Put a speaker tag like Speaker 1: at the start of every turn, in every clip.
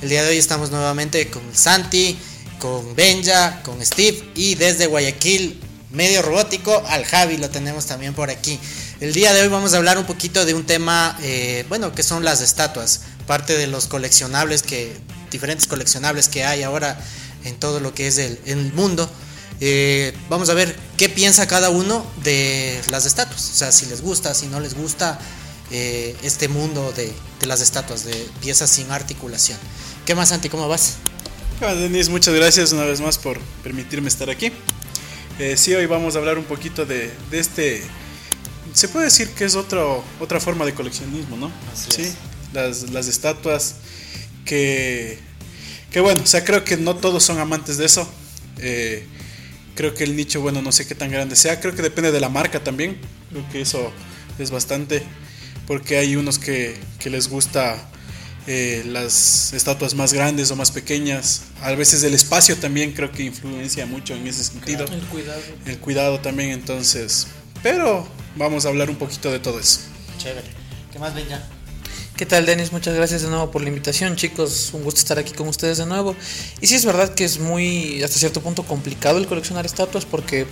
Speaker 1: El día de hoy estamos nuevamente con Santi, con Benja, con Steve y desde Guayaquil, medio robótico, al Javi lo tenemos también por aquí. El día de hoy vamos a hablar un poquito de un tema, eh, bueno, que son las estatuas, parte de los coleccionables que, diferentes coleccionables que hay ahora en todo lo que es el, mundo. Eh, vamos a ver qué piensa cada uno de las estatuas. O sea, si les gusta, si no les gusta eh, este mundo de, las estatuas, de piezas sin articulación. ¿Qué más, Santi? ¿Cómo vas?
Speaker 2: Hola, Denis, muchas gracias una vez más por permitirme estar aquí. Eh, sí, hoy vamos a hablar un poquito de, de, este. Se puede decir que es otro, otra forma de coleccionismo, ¿no?
Speaker 1: Así
Speaker 2: sí,
Speaker 1: es.
Speaker 2: las, las estatuas que. Que bueno, o sea, creo que no todos son amantes de eso. Eh, creo que el nicho, bueno, no sé qué tan grande sea. Creo que depende de la marca también. Creo que eso es bastante. Porque hay unos que, que les gusta eh, las estatuas más grandes o más pequeñas. A veces el espacio también creo que influencia mucho en ese sentido.
Speaker 1: El cuidado.
Speaker 2: El cuidado también, entonces. Pero vamos a hablar un poquito de todo eso.
Speaker 1: Chévere. ¿Qué más, Benja?
Speaker 3: ¿Qué tal, Denis? Muchas gracias de nuevo por la invitación, chicos. Un gusto estar aquí con ustedes de nuevo. Y sí es verdad que es muy, hasta cierto punto, complicado el coleccionar estatuas porque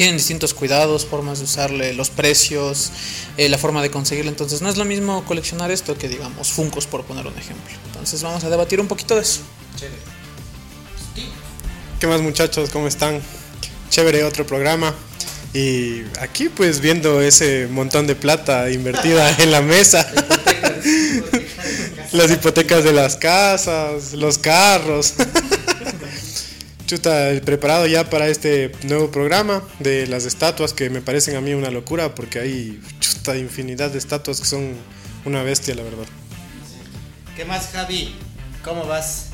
Speaker 3: tienen distintos cuidados, formas de usarle, los precios, eh, la forma de conseguirlo. Entonces no es lo mismo coleccionar esto que, digamos, Funcos, por poner un ejemplo. Entonces vamos a debatir un poquito de eso.
Speaker 1: Chévere.
Speaker 4: ¿Qué más muchachos? ¿Cómo están? Chévere otro programa. Y aquí pues viendo ese montón de plata invertida en la mesa. las hipotecas de las casas, los carros. Chuta, preparado ya para este nuevo programa de las estatuas que me parecen a mí una locura porque hay chuta infinidad de estatuas que son una bestia, la verdad.
Speaker 1: ¿Qué más, Javi? ¿Cómo vas?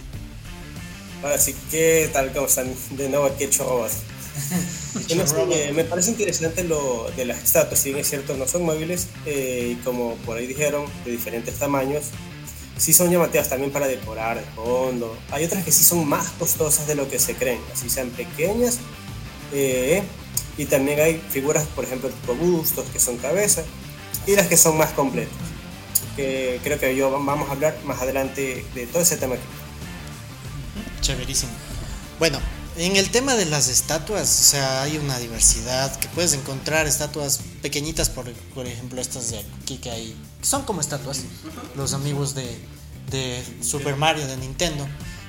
Speaker 5: Ahora sí, ¿qué tal? ¿Cómo están? De nuevo aquí sí, eh, me parece interesante lo de las estatuas, si bien es cierto, no son móviles, eh, y como por ahí dijeron, de diferentes tamaños, sí son llamativas también para decorar de fondo. Hay otras que sí son más costosas de lo que se creen, así sean pequeñas. Eh, y también hay figuras, por ejemplo, tipo bustos, que son cabezas, y las que son más completas. Que creo que yo vamos a hablar más adelante de todo ese tema aquí.
Speaker 1: Chéverísimo. Bueno, en el tema de las estatuas, o sea, hay una diversidad que puedes encontrar estatuas pequeñitas, por, por ejemplo, estas de aquí que hay, son como estatuas, los amigos de, de Super Mario de Nintendo,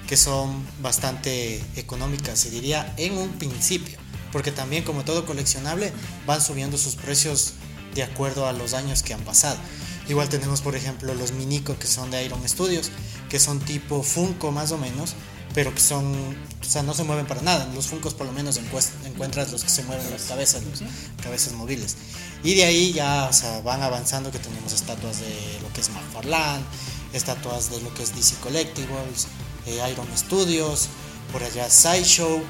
Speaker 1: que son bastante económicas, se diría, en un principio, porque también como todo coleccionable van subiendo sus precios de acuerdo a los años que han pasado. Igual tenemos, por ejemplo, los Minico que son de Iron Studios, que son tipo Funko más o menos, pero que son, o sea, no se mueven para nada. Los Funcos por lo menos encuentras los que se mueven las cabezas, las cabezas móviles. Y de ahí ya, o sea, van avanzando que tenemos estatuas de lo que es McFarlane, estatuas de lo que es DC Collectibles, eh, Iron Studios, por allá Sideshow,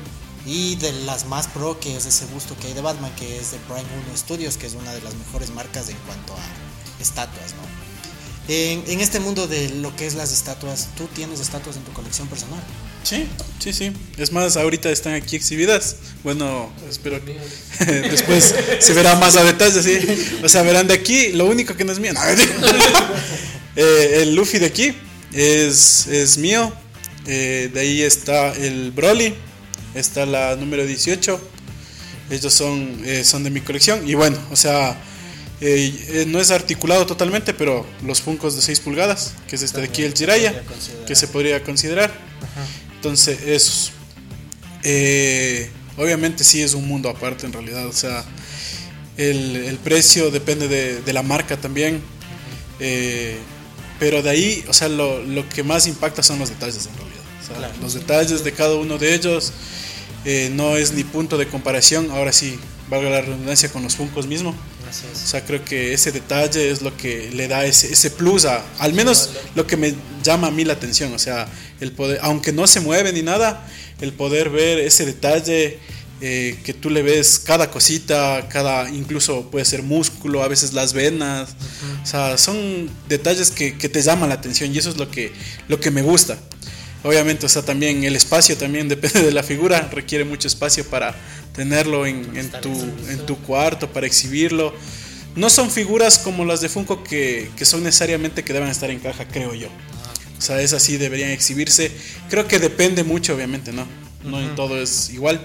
Speaker 1: y de las más pro que es ese gusto que hay de Batman, que es de Prime 1 Studios, que es una de las mejores marcas en cuanto a estatuas, ¿no? En, en, este mundo de lo que es las estatuas, ¿tú tienes estatuas en tu colección personal?
Speaker 2: Sí, sí, sí. Es más, ahorita están aquí exhibidas. Bueno, espero que después se verá más a detalle, sí. O sea, verán de aquí, lo único que no es mío. Eh, el Luffy de aquí es, es mío. Eh, de ahí está el Broly. Está la número 18. Ellos son, eh, son de mi colección. Y bueno, o sea, eh, no es articulado totalmente, pero los Funcos de 6 pulgadas, que es este de aquí, el Jiraiya, que se podría considerar. Ajá. Entonces, esos. Eh, obviamente, sí es un mundo aparte en realidad. O sea, el, el precio depende de, de, la marca también. Eh, pero de ahí, o sea, lo, lo, que más impacta son los detalles en realidad. O sea, claro. Los detalles de cada uno de ellos no es ni punto de comparación. Ahora sí, valga la redundancia con los Funcos mismos.
Speaker 1: Así es.
Speaker 2: O sea, creo que ese detalle es lo que le da ese, ese plus a, al menos lo que me llama a mí la atención. O sea, el poder, aunque no se mueve ni nada, el poder ver ese detalle eh, que tú le ves cada cosita, cada, incluso puede ser músculo, a veces las venas. O sea, son detalles que, que te llaman la atención y eso es lo que, lo que me gusta. Obviamente, o sea, también el espacio también depende de la figura, requiere mucho espacio para tenerlo en, en tu, en tu cuarto, para exhibirlo. No son figuras como las de Funko que, que son necesariamente que deben estar en caja, creo yo. O sea, es así, deberían exhibirse. Creo que depende mucho, obviamente, ¿no? No en todo es igual.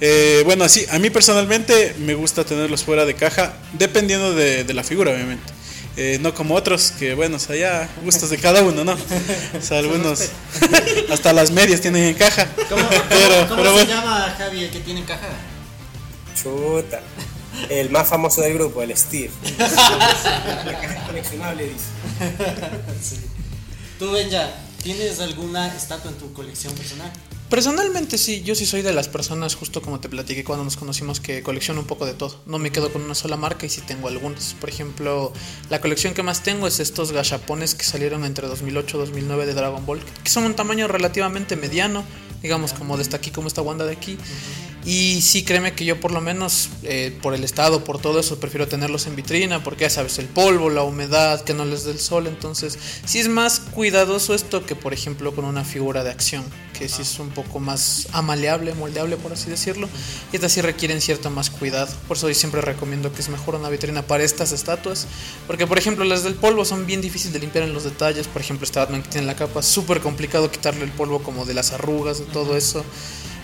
Speaker 2: Eh, bueno, así, a mí personalmente me gusta tenerlos fuera de caja, dependiendo de, de la figura, obviamente. Eh, no como otros, que bueno, o sea, ya gustos de cada uno, ¿no? O sea, algunos hasta las medias tienen en caja.
Speaker 1: ¿Cómo,
Speaker 2: Pero-
Speaker 1: cómo
Speaker 2: pero
Speaker 1: se
Speaker 2: bueno.
Speaker 1: llama Javi el que tiene caja?
Speaker 5: Chuta. El más famoso del grupo, el Steve. La caja coleccionable, dice.
Speaker 1: Tú, Benja, ¿tienes alguna estatua en tu colección personal?
Speaker 3: Personalmente sí, yo sí soy de las personas, justo como te platiqué cuando nos conocimos, que colecciono un poco de todo. No me quedo con una sola marca y sí tengo algunas. Por ejemplo, la colección que más tengo es estos gachapones que salieron entre 2008 y 2009 de Dragon Ball, que son un tamaño relativamente mediano, digamos como de esta aquí, como esta Wanda de aquí. Y sí, créeme que yo por lo menos, eh, por el estado, por todo eso, prefiero tenerlos en vitrina, porque ya sabes, el polvo, la humedad, que no les dé el sol. Entonces, sí es más cuidadoso esto que, por ejemplo, con una figura de acción, que sí es un poco más amaleable, moldeable, por así decirlo. Y estas sí requieren cierto más cuidado. Por eso yo siempre recomiendo que es mejor una vitrina para estas estatuas. Porque, por ejemplo, las del polvo son bien difíciles de limpiar en los detalles. Por ejemplo, esta Batman que tiene la capa, súper complicado quitarle el polvo como de las arrugas, de todo eso.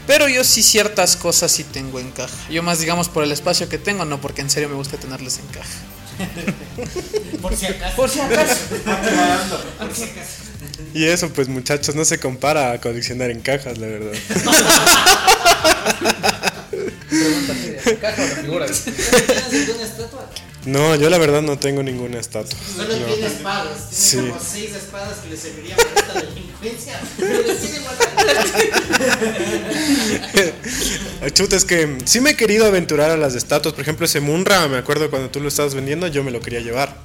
Speaker 3: Pero yo sí ciertas cosas sí tengo en caja. Yo más digamos por el espacio que tengo, no porque en serio me gusta tenerles en caja.
Speaker 1: Por si acaso.
Speaker 3: Por si acaso.
Speaker 1: Por si acaso.
Speaker 4: Y eso, pues muchachos, no se compara a coleccionar en cajas, la verdad.
Speaker 3: ¿Caja o figura?
Speaker 1: ¿Tienes alguna estatua?
Speaker 4: No, yo la verdad no tengo ninguna estatua.
Speaker 1: Solo
Speaker 4: No.
Speaker 1: tiene espadas. Tiene
Speaker 4: Sí.
Speaker 1: como seis espadas que le servirían para esta delincuencia. Pero les tiene guardadas.
Speaker 4: Chuta, es que sí me he querido aventurar a las estatuas. Por ejemplo, ese Munra, me acuerdo cuando tú lo estabas vendiendo, yo me lo quería llevar.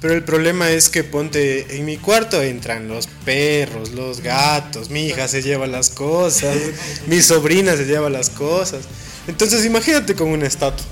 Speaker 4: Pero el problema es que ponte en mi cuarto entran los perros, los gatos, mi hija se lleva las cosas, mi sobrina se lleva las cosas. Entonces imagínate con una estatua.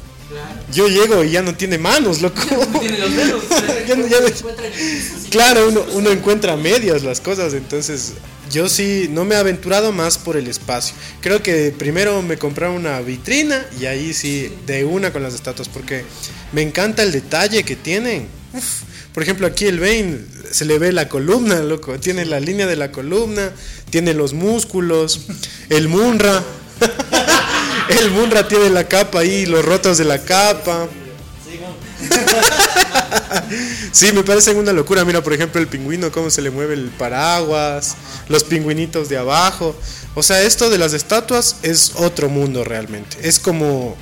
Speaker 4: Yo llego y ya no tiene manos, loco.
Speaker 3: Tiene los dedos.
Speaker 4: Ya no- ya no-. Claro, uno, uno encuentra medias las cosas, entonces yo sí no me he aventurado más por el espacio. Creo que primero me compraron una vitrina y ahí sí, de una con las estatuas, porque me encanta el detalle que tienen. Uf, por ejemplo, aquí el Bane se le ve la columna, loco, tiene la línea de la columna, tiene los músculos, el Munra. El Munra tiene la capa ahí, los rotos de la capa. Sí, me parecen una locura. Mira, por ejemplo, el pingüino, cómo se le mueve el paraguas, los pingüinitos de abajo. O sea, esto de las estatuas es otro mundo realmente. Es como,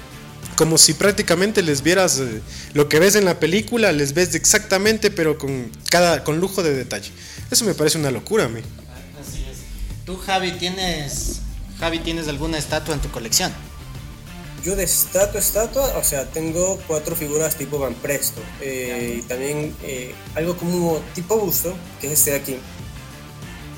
Speaker 4: como si prácticamente les vieras eh, lo que ves en la película, les ves exactamente, pero con, cada, con lujo de detalle. Eso me parece una locura a mí.
Speaker 1: Así. Tú, Javi, tienes. Javi, ¿tienes alguna estatua en tu colección?
Speaker 5: Yo de estatua, estatua, o sea, tengo cuatro figuras tipo Van Presto. eh, y también eh, algo como tipo busto, que es este de aquí.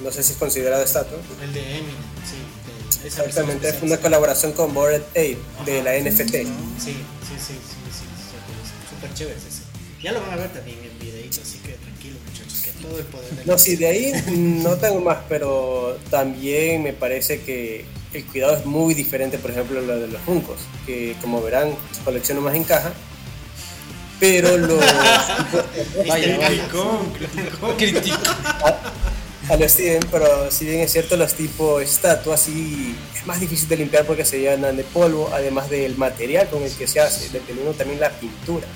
Speaker 5: No sé si es considerado estatua.
Speaker 1: El de Eminem, sí. de esa
Speaker 5: Exactamente, es una colaboración con Bored Ape de la NFT.
Speaker 1: Sí, sí, sí, sí, sí, sí, súper chévere ese. Ya lo van a ver también en videito, así que tranquilo muchachos, que todo el poder de
Speaker 5: No, sí, de ahí no tengo más, pero también me parece que el cuidado es muy diferente, por ejemplo, lo de los Funcos, que como verán, colecciono más en caja, pero los
Speaker 3: Vaya, vaya. Crítico.
Speaker 5: a los Steven, pero si bien es cierto, los tipo estatuas sí es más difícil de limpiar porque se llenan de polvo, además del material con el que se hace, dependiendo también la pintura.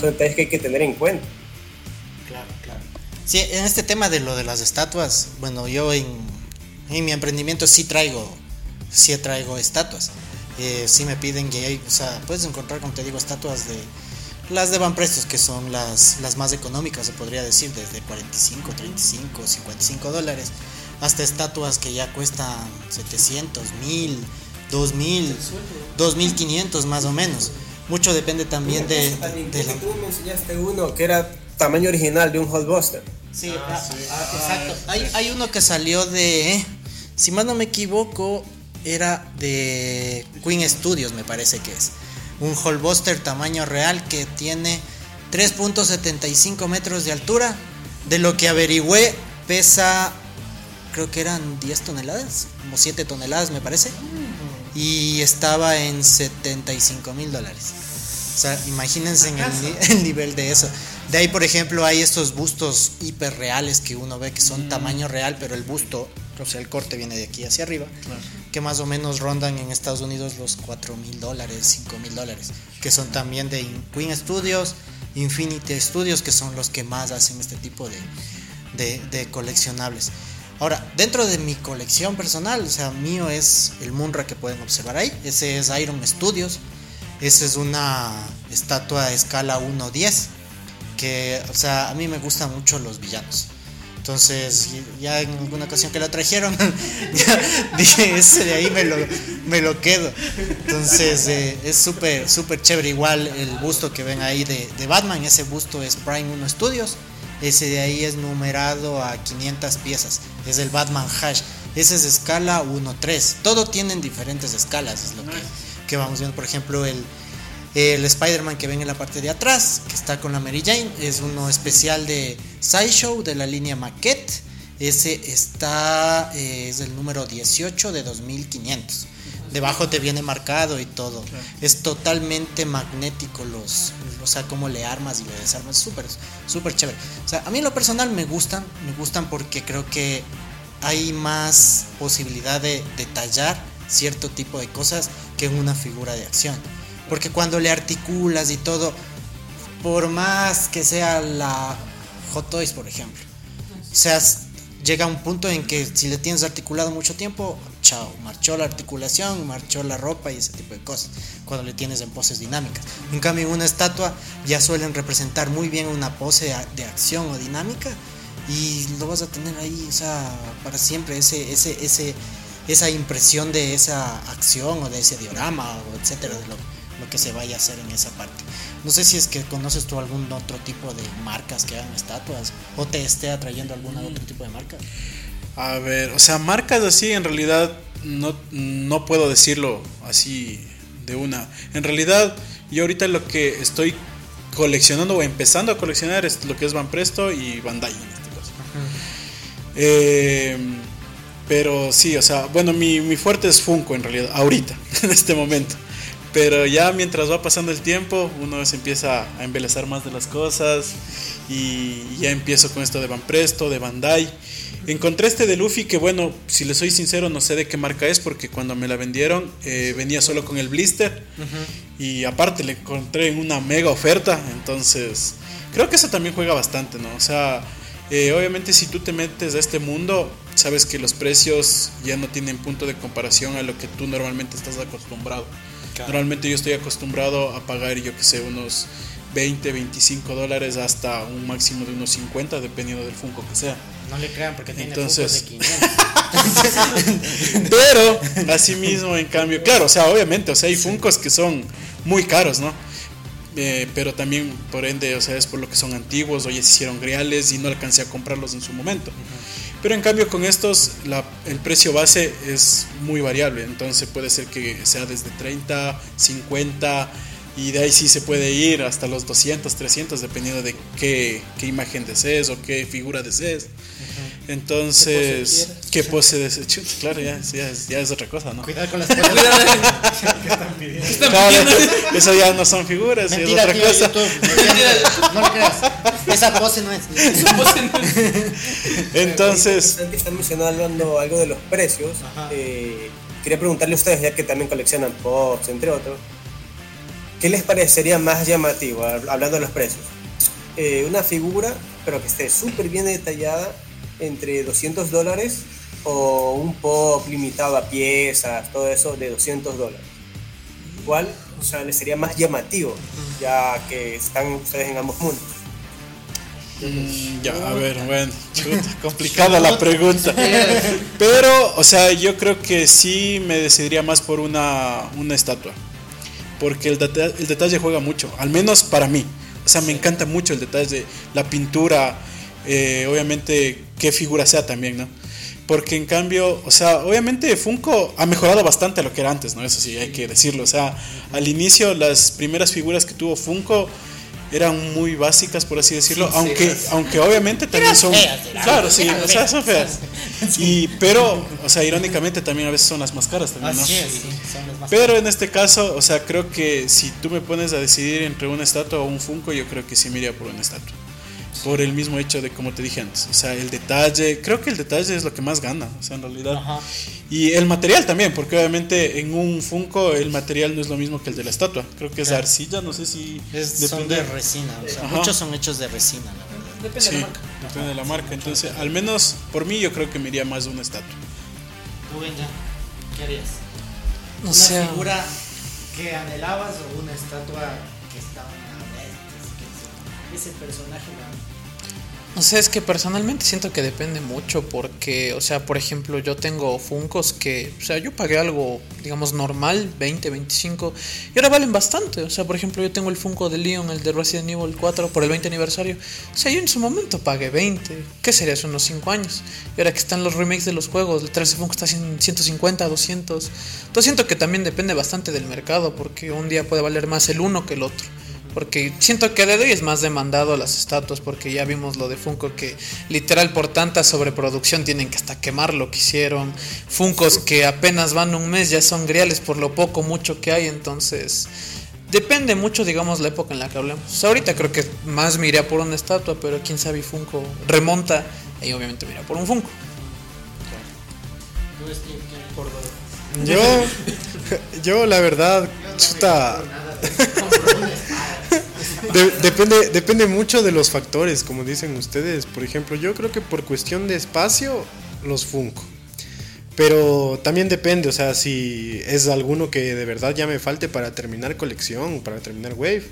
Speaker 5: Son detalles que hay que tener en cuenta.
Speaker 1: Claro, claro. Sí, en este tema de lo de las estatuas, bueno, yo en, en mi emprendimiento sí traigo, sí traigo estatuas. Eh, sí me piden que hay, o sea, puedes encontrar, como te digo, estatuas de las de Van Prestos, que son las, las más económicas, se podría decir, desde 45, 35, 55 dólares, hasta estatuas que ya cuestan 700, 1000, 2000, 2500 más o menos. mucho depende también de, de
Speaker 5: creo
Speaker 1: la...
Speaker 5: que tú me enseñaste uno que era tamaño original de un Hulkbuster.
Speaker 1: Sí, ah, ah, exacto. Hay, hay uno que salió de, si más no me equivoco, era de Queen Studios, me parece que es. Un Hallbuster tamaño real que tiene 3.75 metros de altura. De lo que averigüé, pesa, creo que eran 10 toneladas, como 7 toneladas me parece. Y estaba en 75 mil dólares. O sea, imagínense en el, el nivel de eso. De ahí, por ejemplo, hay estos bustos hiperreales que uno ve que son tamaño real, pero el busto, o sea, el corte viene de aquí hacia arriba, que más o menos rondan en Estados Unidos los 4 mil dólares, 5 mil dólares, que son también de Queen Studios, Infinity Studios, que son los que más hacen este tipo de, de, de coleccionables. Ahora, dentro de mi colección personal, o sea, mío es el Munra que pueden observar ahí. Ese es Iron Studios. Esa es una estatua a escala 1.10. Que, o sea, a mí me gustan mucho los villanos. Entonces, ya en alguna ocasión que la trajeron, ya dije, ese de ahí me lo, me lo quedo. Entonces, eh, es súper, súper chévere. Igual el busto que ven ahí de, de Batman, ese busto es Prime 1 Studios. Ese de ahí es numerado a 500 piezas. Es el Batman Hash. Ese es de escala 1.3. Todo tienen diferentes escalas, es lo que, que vamos viendo. Por ejemplo, el, el Spider-Man que ven en la parte de atrás, que está con la Mary Jane, es uno especial de Sideshow de la línea Maquette. Ese está, eh, es el número 18 de 2500. Debajo te viene marcado y todo. Es totalmente magnético los, o sea, cómo le armas y le desarmas. Súper, súper chévere. O sea, a mí en lo personal me gustan, me gustan porque creo que hay más posibilidad de detallar cierto tipo de cosas que en una figura de acción. Porque cuando le articulas y todo, por más que sea la Hot Toys, por ejemplo, o sea, llega un punto en que si le tienes articulado mucho tiempo, chao, marchó la articulación, marchó la ropa y ese tipo de cosas, cuando le tienes en poses dinámicas. En cambio, en una estatua ya suelen representar muy bien una pose de acción o dinámica y lo vas a tener ahí, o sea, para siempre, ese, ese, ese, esa impresión de esa acción o de ese diorama o etcétera, de lo, lo que se vaya a hacer en esa parte. No sé si es que conoces tú algún otro tipo de marcas que hagan estatuas o te esté atrayendo algún otro tipo de marca.
Speaker 2: A ver, o sea, marcas así en realidad no, no puedo decirlo así de una. En realidad, yo ahorita lo que estoy coleccionando o empezando a coleccionar es lo que es Van Presto y Bandai en este caso. Eh, pero sí, o sea, bueno, mi, mi fuerte es Funko en realidad, ahorita, en este momento. Pero ya mientras va pasando el tiempo, uno se empieza a embelezar más de las cosas y ya empiezo con esto de Van Presto, de Bandai. Encontré este de Luffy que bueno, si le soy sincero no sé de qué marca es porque cuando me la vendieron eh, venía solo con el blister y aparte le encontré en una mega oferta, entonces creo que eso también juega bastante, ¿no? O sea, eh, obviamente si tú te metes a este mundo, sabes que los precios ya no tienen punto de comparación a lo que tú normalmente estás acostumbrado. Normalmente yo estoy acostumbrado a pagar, yo que sé, unos 20, 25 dólares hasta un máximo de unos 50, dependiendo del Funko que sea.
Speaker 1: No le crean porque tiene
Speaker 2: Entonces-
Speaker 1: de 500.
Speaker 2: Pero, así mismo, en cambio, claro, o sea, obviamente, o sea, hay Funkos que son muy caros, ¿no? Eh, pero también, por ende, o sea, es por lo que son antiguos o ya se hicieron reales y no alcancé a comprarlos en su momento. Pero en cambio, con estos, la- el precio base es muy variable, entonces puede ser que sea desde 30, 50 y de ahí sí se puede ir hasta los 200, 300, dependiendo de qué, qué imagen desees o qué figura desees. Entonces, qué pose desees. Chuta, Claro, ya, ya es- ya es otra cosa, ¿no?
Speaker 1: Cuidado con las cosas.
Speaker 2: Claro, eso ya no son figuras, es
Speaker 1: Mentira,
Speaker 2: otra
Speaker 1: tío,
Speaker 2: cosa.
Speaker 1: YouTube. No creas. Esa pose no es.
Speaker 2: Entonces,
Speaker 5: Antes están mencionando algo de los precios, eh, quería preguntarle a ustedes, ya que también coleccionan pops, entre otros, ¿qué les parecería más llamativo, hab- hablando de los precios? Eh, una figura, pero que esté súper bien detallada, entre 200 dólares, o un pop limitado a piezas, todo eso, de 200 dólares. ¿Cuál o sea, les sería más llamativo, ya que están ustedes en ambos mundos?
Speaker 2: mm, ya, a ver, bueno, chuta, complicada la pregunta. Pero, o sea, yo creo que sí me decidiría más por una, una estatua. porque el, deta- el detalle juega mucho, al menos para mí. O sea, me encanta mucho el detalle, la pintura, eh, obviamente qué figura sea también, ¿no? Porque en cambio, o sea, obviamente Funko ha mejorado bastante a lo que era antes, ¿no? Eso sí, hay que decirlo. O sea, al inicio las primeras figuras que tuvo Funko eran muy básicas, por así decirlo, aunque, aunque obviamente también son...
Speaker 1: feas,
Speaker 2: claro, sí, o sea, son feas. Y, pero, o sea, irónicamente también a veces son las más caras también, ¿no?
Speaker 1: Así es, sí, son los más
Speaker 2: Pero en este caso, o sea, creo que si tú me pones a decidir entre una estatua o un Funko, yo creo que sí me iría por una estatua. Por el mismo hecho de como te dije antes. O sea, el detalle, creo que el detalle es lo que más gana, o sea, en realidad.
Speaker 1: Ajá.
Speaker 2: Y el material también, porque obviamente en un Funko el material no es lo mismo que el de la estatua. Creo que es
Speaker 1: Claro.
Speaker 2: arcilla, no sé si
Speaker 1: Es- son de resina, o sea,
Speaker 2: Ajá.
Speaker 1: muchos son hechos de resina, la verdad.
Speaker 3: Depende
Speaker 2: Sí,
Speaker 3: de la marca.
Speaker 2: depende de la marca. Entonces, al menos por mí, yo creo que me iría más de una estatua.
Speaker 1: Tú, Benja, ¿qué harías?
Speaker 3: No
Speaker 1: ¿Una
Speaker 3: sé.
Speaker 1: figura que anhelabas o una estatua que estaba? Ese personaje
Speaker 3: No sé, es que personalmente siento que depende mucho porque, o sea, por ejemplo, yo tengo Funcos que, o sea, yo pagué algo, digamos, normal, 20, 25, y ahora valen bastante. O sea, por ejemplo, yo tengo el Funko de Leon, el de Resident Evil 4, por el 20 aniversario. O sea, yo en su momento pagué 20, ¿qué sería? Hace unos 5 años. Y ahora que están los remakes de los juegos, el 13 Funko está en 150, 200. Entonces siento que también depende bastante del mercado porque un día puede valer más el uno que el otro. Porque siento que a día de hoy es más demandado las estatuas, porque ya vimos lo de Funko que literal por tanta sobreproducción tienen que hasta quemar lo que hicieron. Funcos que apenas van un mes ya son griales por lo poco mucho que hay, entonces depende mucho, digamos, la época en la que hablemos. Ahorita creo que más me iría por una estatua, pero quién sabe, y Funko remonta, y obviamente me iría por un Funko.
Speaker 4: Yo, yo la verdad, chuta. De- depende, depende mucho de los factores, como dicen ustedes. Por ejemplo, yo creo que por cuestión de espacio, los Funko. Pero también depende, o sea, si es alguno que de verdad ya me falte para terminar colección, para terminar Wave,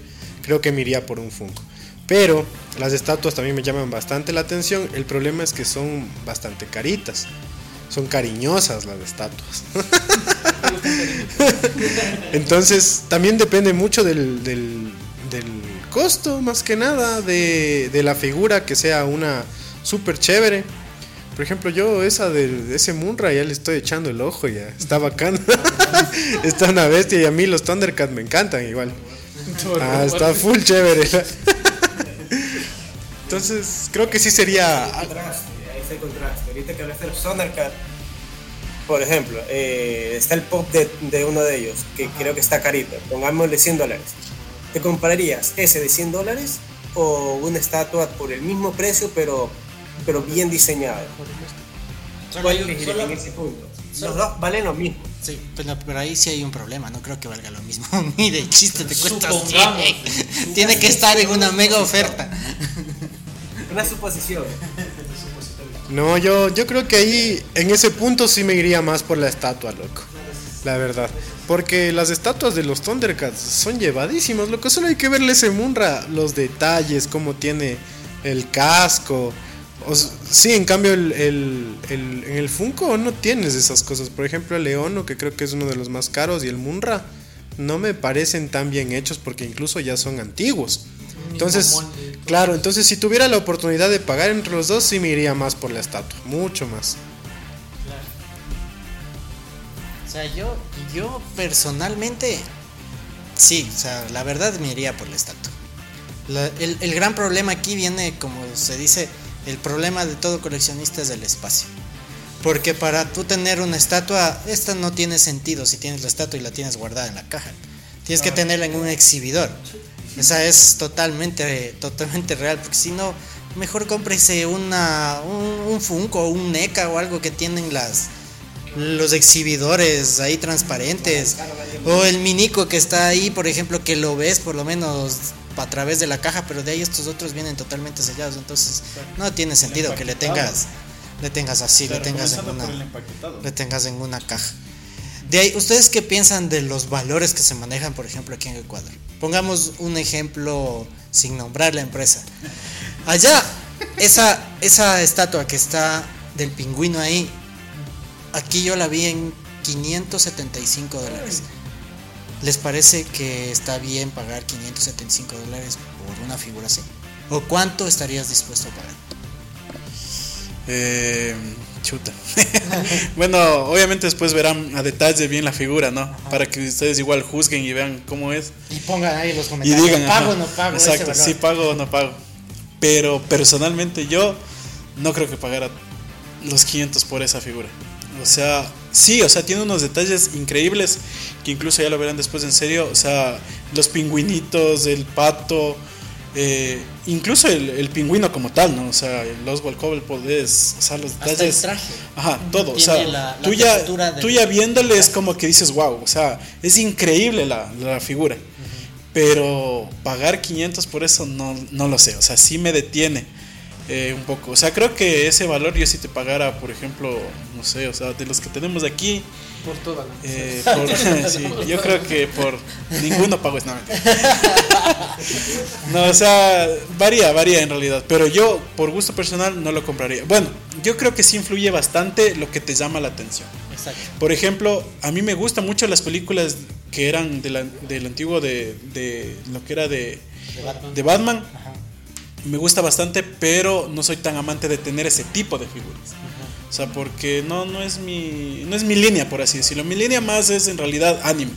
Speaker 4: creo que me iría por un Funko. Pero las estatuas también me llaman bastante la atención. El problema es que son bastante caritas. Son cariñosas las estatuas. Entonces, también depende mucho del, del, del costo, más que nada, de, de la figura que sea una súper chévere. Por ejemplo, yo esa de, de ese Munra ya le estoy echando el ojo ya. Está bacán. está una bestia y a mí los Thundercats me encantan igual. Ah, está full chévere. Entonces, creo que sí sería...
Speaker 5: contraste, ahí está el contraste. Ahorita que hablaste de los Thundercat, por ejemplo, eh, está el pop de, de uno de ellos, que creo que está carito, pongámosle 100 dólares. ¿Te comprarías ese de 100 dólares o una estatua por el mismo precio, pero, pero bien diseñada? ¿Cuál elegirías en ese punto? Los dos valen lo mismo.
Speaker 1: Sí, pero, pero ahí sí hay un problema, no creo que valga lo mismo. Ni de chiste te cuesta
Speaker 3: Supongamos.
Speaker 1: 100. Tiene que estar en una mega oferta.
Speaker 5: Una suposición.
Speaker 4: No, yo, yo creo que ahí, en ese punto sí me iría más por la estatua, loco. La verdad. Porque las estatuas de los Thundercats son llevadísimas, loco. Solo hay que verle ese Munra, los detalles, cómo tiene el casco. O sí, en cambio el, el- el- en el Funko no tienes esas cosas. Por ejemplo, el Leono, que creo que es uno de los más caros, y el Munra, no me parecen tan bien hechos porque incluso ya son antiguos. Entonces, claro, entonces si tuviera la oportunidad de pagar entre los dos, sí me iría más por la estatua, mucho más.
Speaker 1: O sea, yo, yo personalmente, sí, o sea, la verdad me iría por la estatua. La- el, el gran problema aquí viene, como se dice, el problema de todo coleccionista es el espacio. Porque para tú tener una estatua, esta no tiene sentido si tienes la estatua y la tienes guardada en la caja. Tienes que tenerla en un exhibidor. Esa es totalmente, totalmente real, porque si no, mejor cómprese una, un, un Funko un NECA o algo que tienen las, los exhibidores ahí transparentes. O el minico que está ahí, por ejemplo, que lo ves por lo menos a través de la caja, pero de ahí estos otros vienen totalmente sellados. Entonces no tiene sentido que le tengas, le tengas así, le tengas en una, le tengas en una caja. De ahí, ¿ustedes qué piensan de los valores que se manejan, por ejemplo, aquí en Ecuador? Pongamos un ejemplo sin nombrar la empresa. Allá, esa, esa estatua que está del pingüino ahí, aquí yo la vi en 575 dólares. ¿les parece que está bien pagar 575 dólares por una figura así? ¿O cuánto estarías dispuesto a pagar?
Speaker 2: Eh, chuta. bueno, obviamente después verán a detalle bien la figura, ¿no? Para que ustedes igual juzguen y vean cómo es.
Speaker 1: Y pongan ahí los
Speaker 2: Y
Speaker 1: comentarios.
Speaker 2: digan,
Speaker 1: ¿Pago o no pago?
Speaker 2: Exacto,
Speaker 1: valor?
Speaker 2: sí pago o no pago. Pero personalmente yo no creo que pagara los 500 por esa figura. O sea, sí, o sea, tiene unos detalles increíbles que incluso ya lo verán después en serio. O sea, los pingüinitos, el pato, eh, incluso el, el pingüino como tal, ¿no? O sea, el Oswald Cobblepot es, o sea, los
Speaker 1: Hasta el
Speaker 2: detalles.
Speaker 1: traje.
Speaker 2: Ajá, todo. O sea,
Speaker 1: la- la
Speaker 2: tú, ya, tú ya viéndole es como que dices, wow, o sea, es increíble la, la figura. Pero pagar 500 por eso no, no lo sé, o sea, sí me detiene eh, un poco. O sea, creo que ese valor yo si te pagara, por ejemplo, no sé, o sea, de los que tenemos aquí,
Speaker 3: Por toda la.
Speaker 2: eh, por- sí, yo creo que por ninguno pago es nada. No, o sea, varía, varía en realidad. Pero yo, por gusto personal, no lo compraría. Bueno, yo creo que sí influye bastante lo que te llama la atención.
Speaker 1: Exacto.
Speaker 2: Por ejemplo, a mí me gustan mucho las películas que eran de la- del antiguo de, de lo que era de,
Speaker 1: De Batman.
Speaker 2: de Batman. Me gusta bastante, pero no soy tan amante de tener ese tipo de figuras. O sea, porque no, no, es mi, no es mi línea, por así decirlo. Mi línea más es en realidad anime.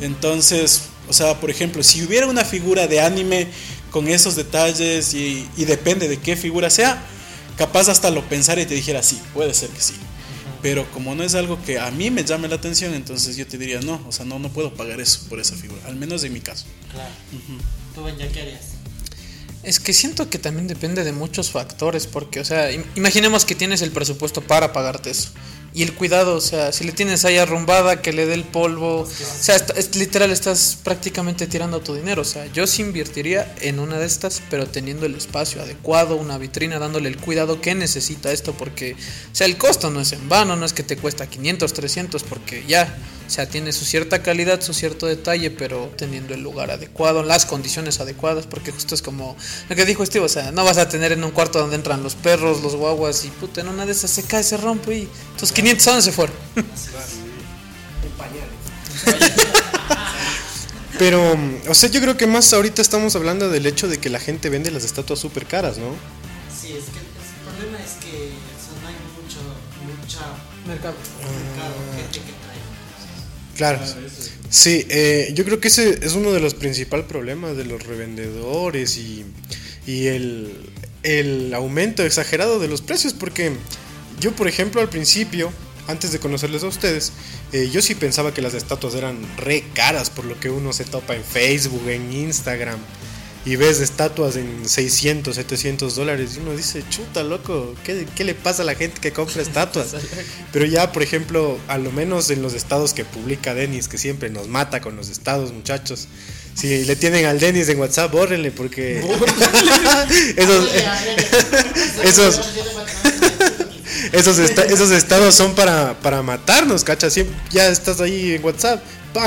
Speaker 2: Entonces, o sea, por ejemplo, si hubiera una figura de anime con esos detalles y, y depende de qué figura sea, capaz hasta lo pensara y te dijera sí, puede ser que sí. Pero como no es algo que a mí me llame la atención, entonces yo te diría no, o sea, no, no puedo pagar eso por esa figura, al menos en mi caso.
Speaker 1: Claro. ¿Tú, Ben, ya qué harías?
Speaker 3: Es que siento que también depende de muchos factores, porque, o sea, im- imaginemos que tienes el presupuesto para pagarte eso. Y el cuidado, o sea, si le tienes ahí arrumbada, que le dé el polvo, o sea, está- es, literal estás prácticamente tirando tu dinero. O sea, yo sí invertiría en una de estas, pero teniendo el espacio adecuado, una vitrina, dándole el cuidado que necesita esto, porque, o sea, el costo no es en vano, no es que te cuesta 500, 300, porque ya, o sea, tiene su cierta calidad, su cierto detalle, pero teniendo el lugar adecuado, las condiciones adecuadas, porque justo es como lo que dijo Steve, o sea, no vas a tener en un cuarto donde entran los perros, los guaguas y puta, en una de esas se cae, se rompe y tus 500 años se fueron.
Speaker 4: Pero, o sea, yo creo que más ahorita estamos hablando del hecho de que la gente vende las estatuas súper caras, ¿no?
Speaker 1: Sí, es que el problema es que o sea, no hay mucho, mucha
Speaker 3: Mercado.
Speaker 1: mercado, gente que trae.
Speaker 4: Claro. Sí, eh, yo creo que ese es uno de los principales problemas de los revendedores y, y el, el aumento exagerado de los precios, porque yo, por ejemplo, al principio, antes de conocerles a ustedes, eh, yo sí pensaba que las estatuas eran re caras por lo que uno se topa en Facebook, en Instagram. Y ves estatuas en 600, 700 dólares y uno dice, chuta, loco, ¿qué, qué le pasa a la gente que compra estatuas? Pero ya, por ejemplo, a lo menos en los estados que publica Denis, que siempre nos mata con los estados, muchachos. Si le tienen al Denis en WhatsApp, bórrenle porque esos, esos, esos, esos estados son para, para matarnos, cacha. Siempre, ya estás ahí en WhatsApp,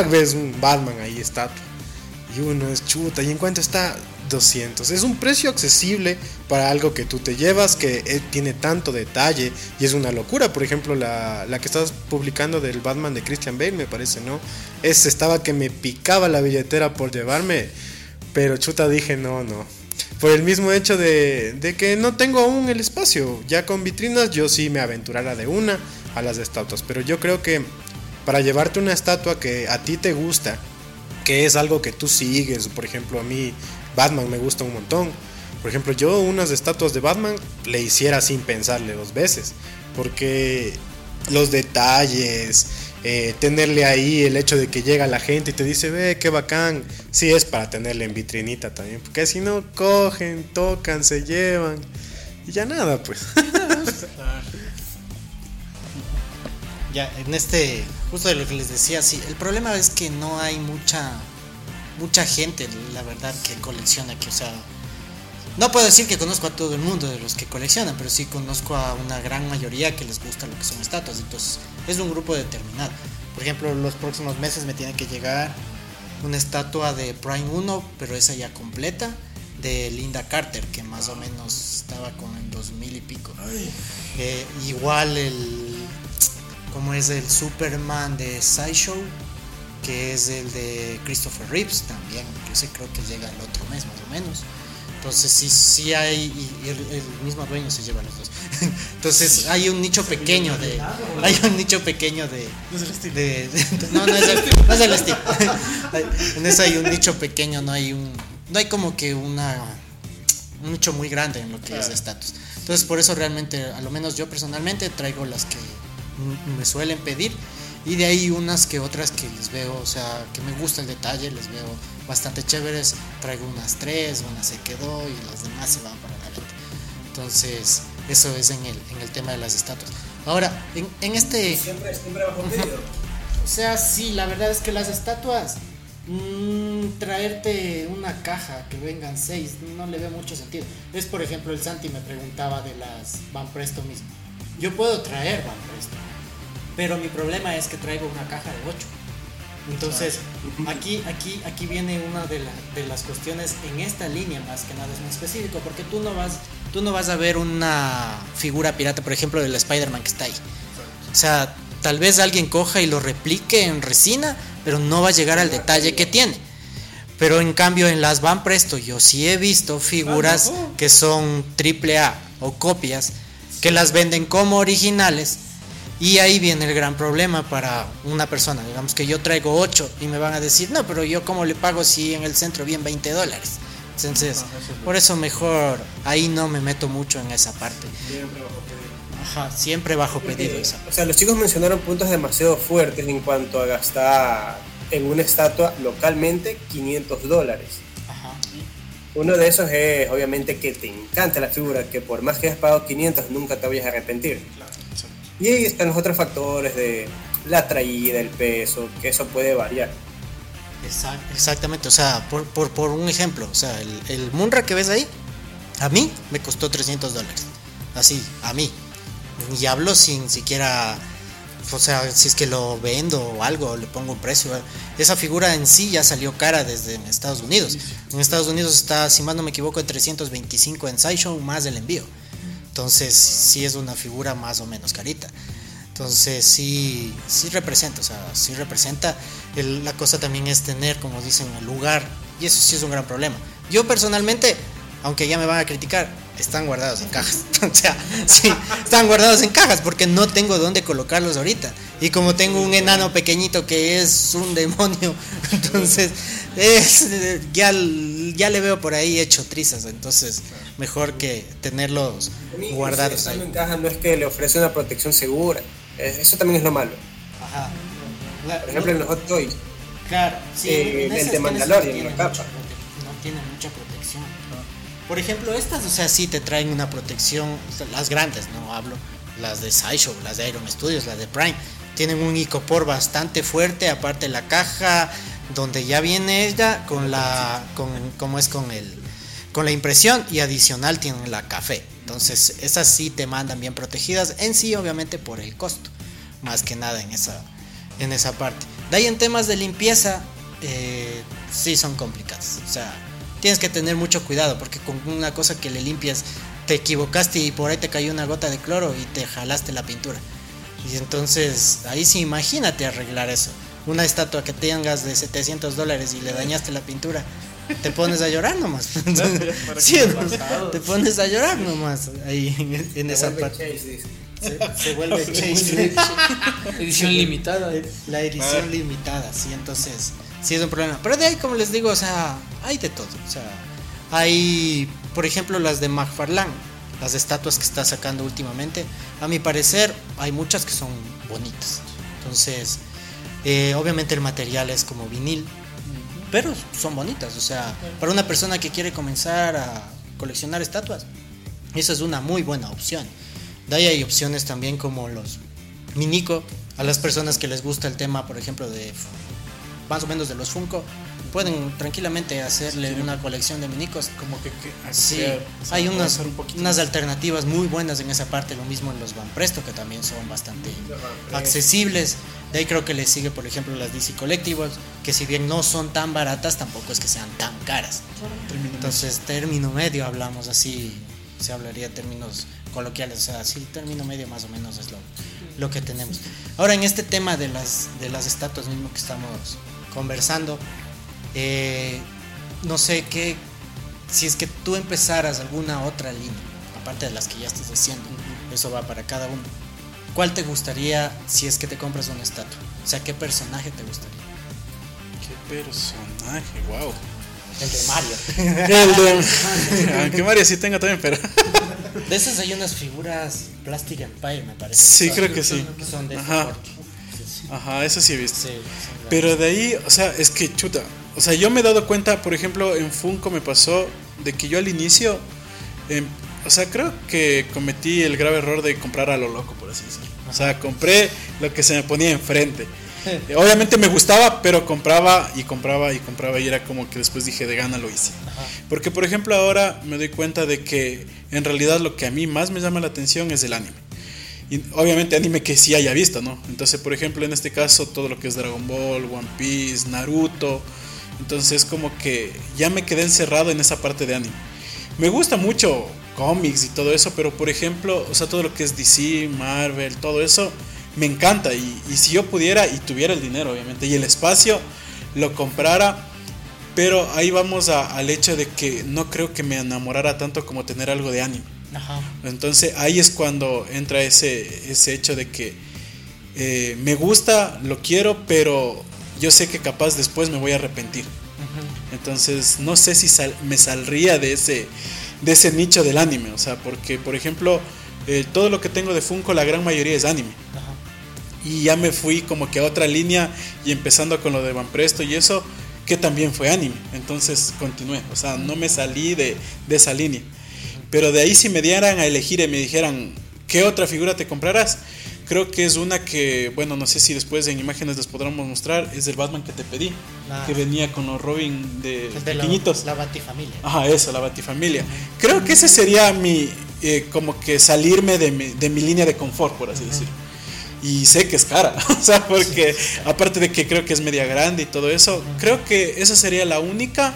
Speaker 4: ves un Batman ahí estatua. Y uno es chuta. ¿Y en cuánto está? 200. Es un precio accesible para algo que tú te llevas, que eh, tiene tanto detalle y es una locura. Por ejemplo, la, la que estás publicando del Batman de Christian Bale, me parece, ¿no? Es, estaba que me picaba la billetera por llevarme, pero chuta dije, no, no. Por el mismo hecho de, de que no tengo aún el espacio. Ya con vitrinas yo sí me aventurara de una a las estatuas. Pero yo creo que para llevarte una estatua que a ti te gusta, que es algo que tú sigues. Por ejemplo, a mí Batman me gusta un montón. Por ejemplo, yo unas estatuas de Batman le hiciera sin pensarle dos veces. Porque los detalles, eh, tenerle ahí el hecho de que llega la gente y te dice, ve, qué bacán. Sí, es para tenerle en vitrinita también. Porque si no, cogen, tocan, se llevan. Y ya nada, pues.
Speaker 1: Ya, en este, justo de lo que les decía, sí, el problema es que no hay mucha, mucha gente, la verdad, que colecciona, que, o sea, no puedo decir que conozco a todo el mundo de los que coleccionan, pero sí conozco a una gran mayoría que les gusta lo que son estatuas, entonces es un grupo determinado. Por ejemplo, los próximos meses me tiene que llegar una estatua de Prime 1, pero esa ya completa, de Linda Carter, que más o menos estaba con en 2000 y pico. Eh, igual el como es el Superman de Sideshow, que es el de Christopher Reeves también, ese creo que llega el otro mes más o menos. Entonces sí, sí hay, y el, el mismo dueño se lleva los dos. Entonces hay un nicho pequeño de, hay un nicho pequeño de, de- de- no, no es el, no es el Steve. en eso hay un nicho pequeño, no hay un, no hay como que una, un nicho muy grande en lo que es de estatus. Entonces por eso realmente, a lo menos yo personalmente traigo las que me suelen pedir y de ahí unas que otras que les veo, o sea, que me gusta el detalle, les veo bastante chéveres, traigo unas tres, una se quedó y las demás se van para adelante. Entonces, eso es en el, en el tema de las estatuas. Ahora, en, en este...
Speaker 5: Siempre, siempre bajo pedido.
Speaker 1: O sea, sí, la verdad es que las estatuas, mm, traerte una caja que vengan seis, no le veo mucho sentido. Es, por ejemplo, el Santi me preguntaba de las Van Presto mismo. Yo puedo traer Van Presto, pero mi problema es que traigo una caja de ocho. Entonces, aquí, aquí, aquí viene una de, la- de las cuestiones en esta línea más que nada es muy específico, porque tú no vas, tú no vas a ver una figura pirata, por ejemplo, del Spider-Man que está ahí. O sea, tal vez alguien coja y lo replique en resina, pero no va a llegar al detalle que tiene. Pero en cambio en las Van Presto yo sí he visto figuras que son triple A o copias que las venden como originales y ahí viene el gran problema para una persona. Digamos que yo traigo 8 y me van a decir, no, pero yo cómo le pago si en el centro bien 20 dólares. Entonces, por eso mejor ahí no me meto mucho en esa parte. Ajá, siempre bajo pedido esa.
Speaker 5: O sea, los chicos mencionaron puntos demasiado fuertes en cuanto a gastar en una estatua localmente 500 dólares.
Speaker 1: Ajá.
Speaker 5: Uno de esos es obviamente que te encanta la figura, que por más que hayas pagado 500 nunca te vayas a arrepentir. Y ahí están los otros factores de la traída, el peso, que eso puede variar.
Speaker 1: Exact- Exactamente, o sea, por, por, por un ejemplo, o sea, el, el Munra que ves ahí, a mí me costó 300 dólares. Así, a mí. Y hablo sin siquiera, o sea, si es que lo vendo o algo, le pongo un precio. Esa figura en sí ya salió cara desde Estados Unidos. En Estados Unidos está, si más no me equivoco, en 325 en Sideshow más el envío. Entonces, sí es una figura más o menos carita. Entonces sí, sí representa, o sea, sí representa. La cosa también es tener, como dicen, el lugar. Y eso sí es un gran problema. Yo personalmente, aunque ya me van a criticar, están guardados en cajas. o sea, sí, están guardados en cajas porque no tengo dónde colocarlos ahorita. Y como tengo un enano pequeñito que es un demonio, entonces es, ya, ya le veo por ahí hecho trizas. Entonces, mejor que tenerlos guardados
Speaker 5: Estando
Speaker 1: ahí.
Speaker 5: en caja no es que le ofrece una protección segura. Eso también es lo malo.
Speaker 1: Ajá.
Speaker 5: Por ejemplo, en los hot toys.
Speaker 1: Claro, sí,
Speaker 5: Eh,
Speaker 1: en
Speaker 5: el de Mandalorian,
Speaker 1: no
Speaker 5: la capa.
Speaker 1: mucha No tienen mucha protección. Por ejemplo, estas, o sea, sí te traen una protección, las grandes, no hablo, las de Sideshow, las de Iron Studios, las de Prime, tienen un icopor bastante fuerte, aparte la caja donde ya viene ella con la, con, como es con el, con la impresión y adicional tienen la café. Entonces, esas sí te mandan bien protegidas, en sí obviamente por el costo, más que nada en esa, en esa parte. De ahí en temas de limpieza, eh, sí son complicadas. O sea, tienes que tener mucho cuidado porque con una cosa que le limpias, te equivocaste y por ahí te cayó una gota de cloro y te jalaste la pintura. Y entonces, ahí sí, imagínate arreglar eso. Una estatua que tengas de 700 dólares y le dañaste la pintura, te pones a llorar nomás. Sí, ¿no? te pones a llorar nomás ahí en, en esa parte. Se, se vuelve chase.
Speaker 3: Edición limitada.
Speaker 1: La edición limitada, sí, entonces sí es un problema. Pero de ahí, como les digo, o sea, hay de todo. O sea, hay, por ejemplo, las de McFarlane, las estatuas que está sacando últimamente. A mi parecer, hay muchas que son bonitas. Entonces, eh, obviamente el material es como vinil, pero son bonitas. O sea, para una persona que quiere comenzar a coleccionar estatuas, esa es una muy buena opción. De ahí hay opciones también como los Minico, a las personas que les gusta el tema, por ejemplo, de más o menos de los Funko, pueden tranquilamente hacerle una colección de minicos.
Speaker 2: Como que, que
Speaker 1: Sí,
Speaker 2: hacer-
Speaker 1: hay unas,
Speaker 2: un
Speaker 1: unas alternativas muy buenas en esa parte, lo mismo en los Van Presto, que también son bastante accesibles. De ahí creo que le sigue, por ejemplo, las DC Collectibles, que si bien no son tan baratas, tampoco es que sean tan caras. Entonces, término medio hablamos así, se hablaría en términos coloquiales, o sea, sí, término medio más o menos es lo, lo que tenemos. Ahora, en este tema de las, de las estatuas mismo que estamos conversando. Eh, no sé qué, si es que tú empezaras alguna otra línea, aparte de las que ya estás haciendo, eso va para cada uno. ¿Cuál te gustaría si es que te compras una estatua? O sea, ¿qué personaje te gustaría?
Speaker 2: Qué personaje, wow.
Speaker 1: El de Mario.
Speaker 2: El de. Aunque Mario sí tenga también, pero.
Speaker 1: De esas hay unas figuras Plastic Empire, me parece.
Speaker 2: Sí,
Speaker 1: son-
Speaker 2: creo que sí.
Speaker 1: que son de Ajá.
Speaker 2: Ajá. Eso sí he visto.
Speaker 1: Sí, son
Speaker 2: Pero de ahí, o sea, es que chuta. O sea, yo me he dado cuenta, por ejemplo, en Funko me pasó de que yo al inicio. em, o sea, creo que cometí el grave error de comprar a lo loco, por así decirlo. O sea, compré lo que se me ponía enfrente. Eh, Obviamente me gustaba, pero compraba y compraba y compraba y era como que después dije de gana lo hice. Porque por ejemplo ahora me doy cuenta de que en realidad lo que a mí más me llama la atención es el anime. Y obviamente anime que sí haya visto, ¿no? Entonces, por ejemplo, en este caso todo lo que es Dragon Ball, One Piece, Naruto. Entonces como que ya me quedé encerrado en esa parte de anime. Me gusta mucho cómics y todo eso, pero por ejemplo, o sea, todo lo que es DC, Marvel, todo eso, me encanta. Y, y si yo pudiera y tuviera el dinero, obviamente, y el espacio, lo comprara. Pero ahí vamos a- al hecho de que no creo que me enamorara tanto como tener algo de anime.
Speaker 1: Ajá.
Speaker 2: Entonces ahí es cuando entra ese, ese hecho de que eh, me gusta, lo quiero, pero yo sé que capaz después me voy a arrepentir. Entonces no sé si sal- me saldría de ese, de ese nicho del anime. O sea, porque por ejemplo, eh, todo lo que tengo de Funko, la gran mayoría es anime. Y ya me fui como que a otra línea y empezando con lo de Van Presto y eso, que también fue anime. Entonces continué, o sea, no me salí de, de esa línea. Pero de ahí si me dieran a elegir y me dijeran, ¿qué otra figura te comprarás? Creo que es una que, bueno, no sé si después en imágenes les podremos mostrar, es el Batman que te pedí,
Speaker 1: Ah.
Speaker 2: que venía con los Robin de
Speaker 1: de la,
Speaker 2: pequeñitos.
Speaker 1: la Batifamilia.
Speaker 2: Ajá, eso, la Batifamilia. Creo que ese sería mi, eh, como que salirme de mi, de mi línea de confort, por así decirlo. Y sé que es cara, o sea, porque aparte de que creo que es media grande y todo eso, creo que esa sería la única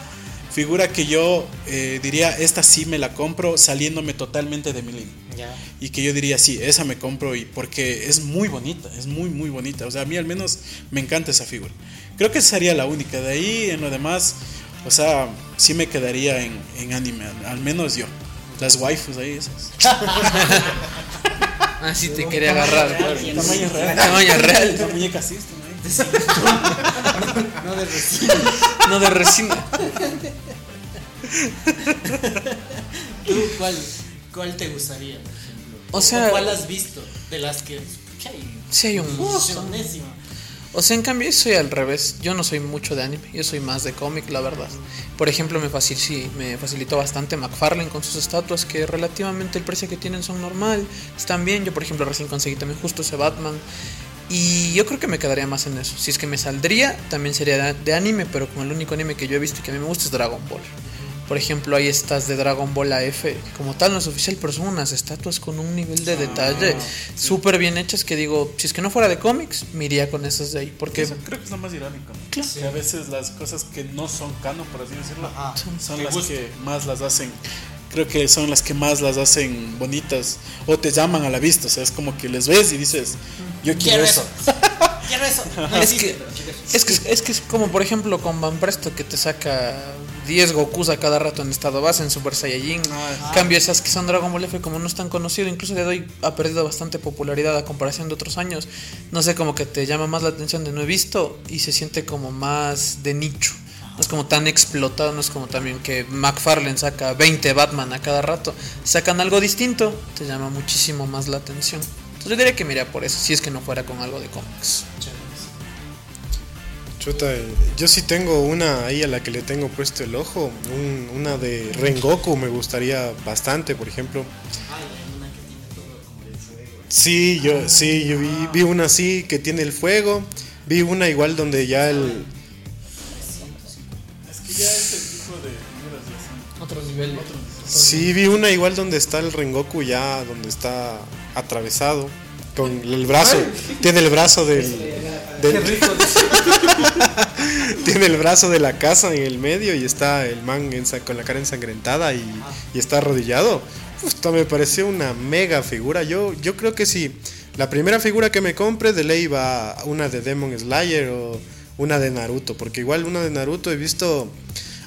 Speaker 2: figura que yo eh, diría, esta sí me la compro saliéndome totalmente de mi línea.
Speaker 1: Ya.
Speaker 2: Y que yo diría, sí, esa me compro y porque es muy bonita, es muy, muy bonita. O sea, a mí al menos me encanta esa figura. Creo que esa sería la única. De ahí en lo demás, o sea, sí me quedaría en, en anime, al, menos yo. Las waifus ahí, esas.
Speaker 3: Así te quería agarrar.
Speaker 2: Tamaño real.
Speaker 3: Tamaño real.
Speaker 2: Esa muñeca así, ¿no?
Speaker 1: No de resina.
Speaker 3: No de resina.
Speaker 1: ¿Tú cuál, cuál te gustaría, por ejemplo?
Speaker 3: O sea-
Speaker 1: ¿Cuál has visto de las que... hay
Speaker 3: Sí hay un
Speaker 1: montón.
Speaker 3: O sea, en cambio, yo soy al revés. Yo no soy mucho de anime, yo soy más de cómic, la verdad. Por ejemplo, me, facil sí, me facilitó bastante McFarlane con sus estatuas, que relativamente el precio que tienen son normal. Están bien. Yo, por ejemplo, recién conseguí también justo ese Batman. Y yo creo que me quedaría más en eso. Si es que me saldría, también sería de, anime, pero como el único anime que yo he visto y que a mí me gusta es Dragon Ball. Por ejemplo, hay estas de Dragon Ball AF, que como tal no es oficial, pero son unas estatuas con un nivel de detalle súper bien hechas que digo, si es que no fuera de cómics, me iría con esas de ahí. Porque
Speaker 2: Eso creo que es lo más irónico. ¿no? Que a veces las cosas que no son canon, por así decirlo,
Speaker 1: Ajá.
Speaker 2: son las que más las hacen. Creo que son las que más las hacen bonitas o te llaman a la vista. O sea, es como que les ves y dices, yo quiero,
Speaker 1: Quiero
Speaker 2: eso.
Speaker 1: eso. Quiero eso. No
Speaker 3: Es
Speaker 1: existe,
Speaker 3: que-
Speaker 1: pero quiero eso.
Speaker 3: es que, es que es como por ejemplo con Van Presto que te saca 10 Gokus a cada rato en estado base en Super Saiyajin.
Speaker 2: Ah,
Speaker 3: Cambio esas que son Dragon Ball F como no es tan conocido, incluso de hoy ha perdido bastante popularidad a comparación de otros años. No sé, como que te llama más la atención de no he visto y se siente como más de nicho. No es como tan explotado, no es como también que McFarlane saca 20 Batman a cada rato. Sacan algo distinto, te llama muchísimo más la atención. Entonces yo diría que mira por eso, si es que no fuera con algo de cómics.
Speaker 4: Chuta, eh, yo sí tengo una ahí a la que le tengo puesto el ojo. un- una de Rengoku me gustaría bastante, por ejemplo. Sí, yo, sí, yo vi, vi una así que tiene el fuego. Vi una igual donde ya el.
Speaker 2: Es ya de.
Speaker 4: Sí, vi una igual donde está el Rengoku ya, donde está atravesado. Con el brazo. Tiene el brazo del. del- tiene el brazo de la casa en el medio y está el man con la cara ensangrentada y, y está arrodillado. Esto me pareció una mega figura. Yo, yo creo que si la primera figura que me compre de ley va una de Demon Slayer o, una de Naruto, porque igual una de Naruto he visto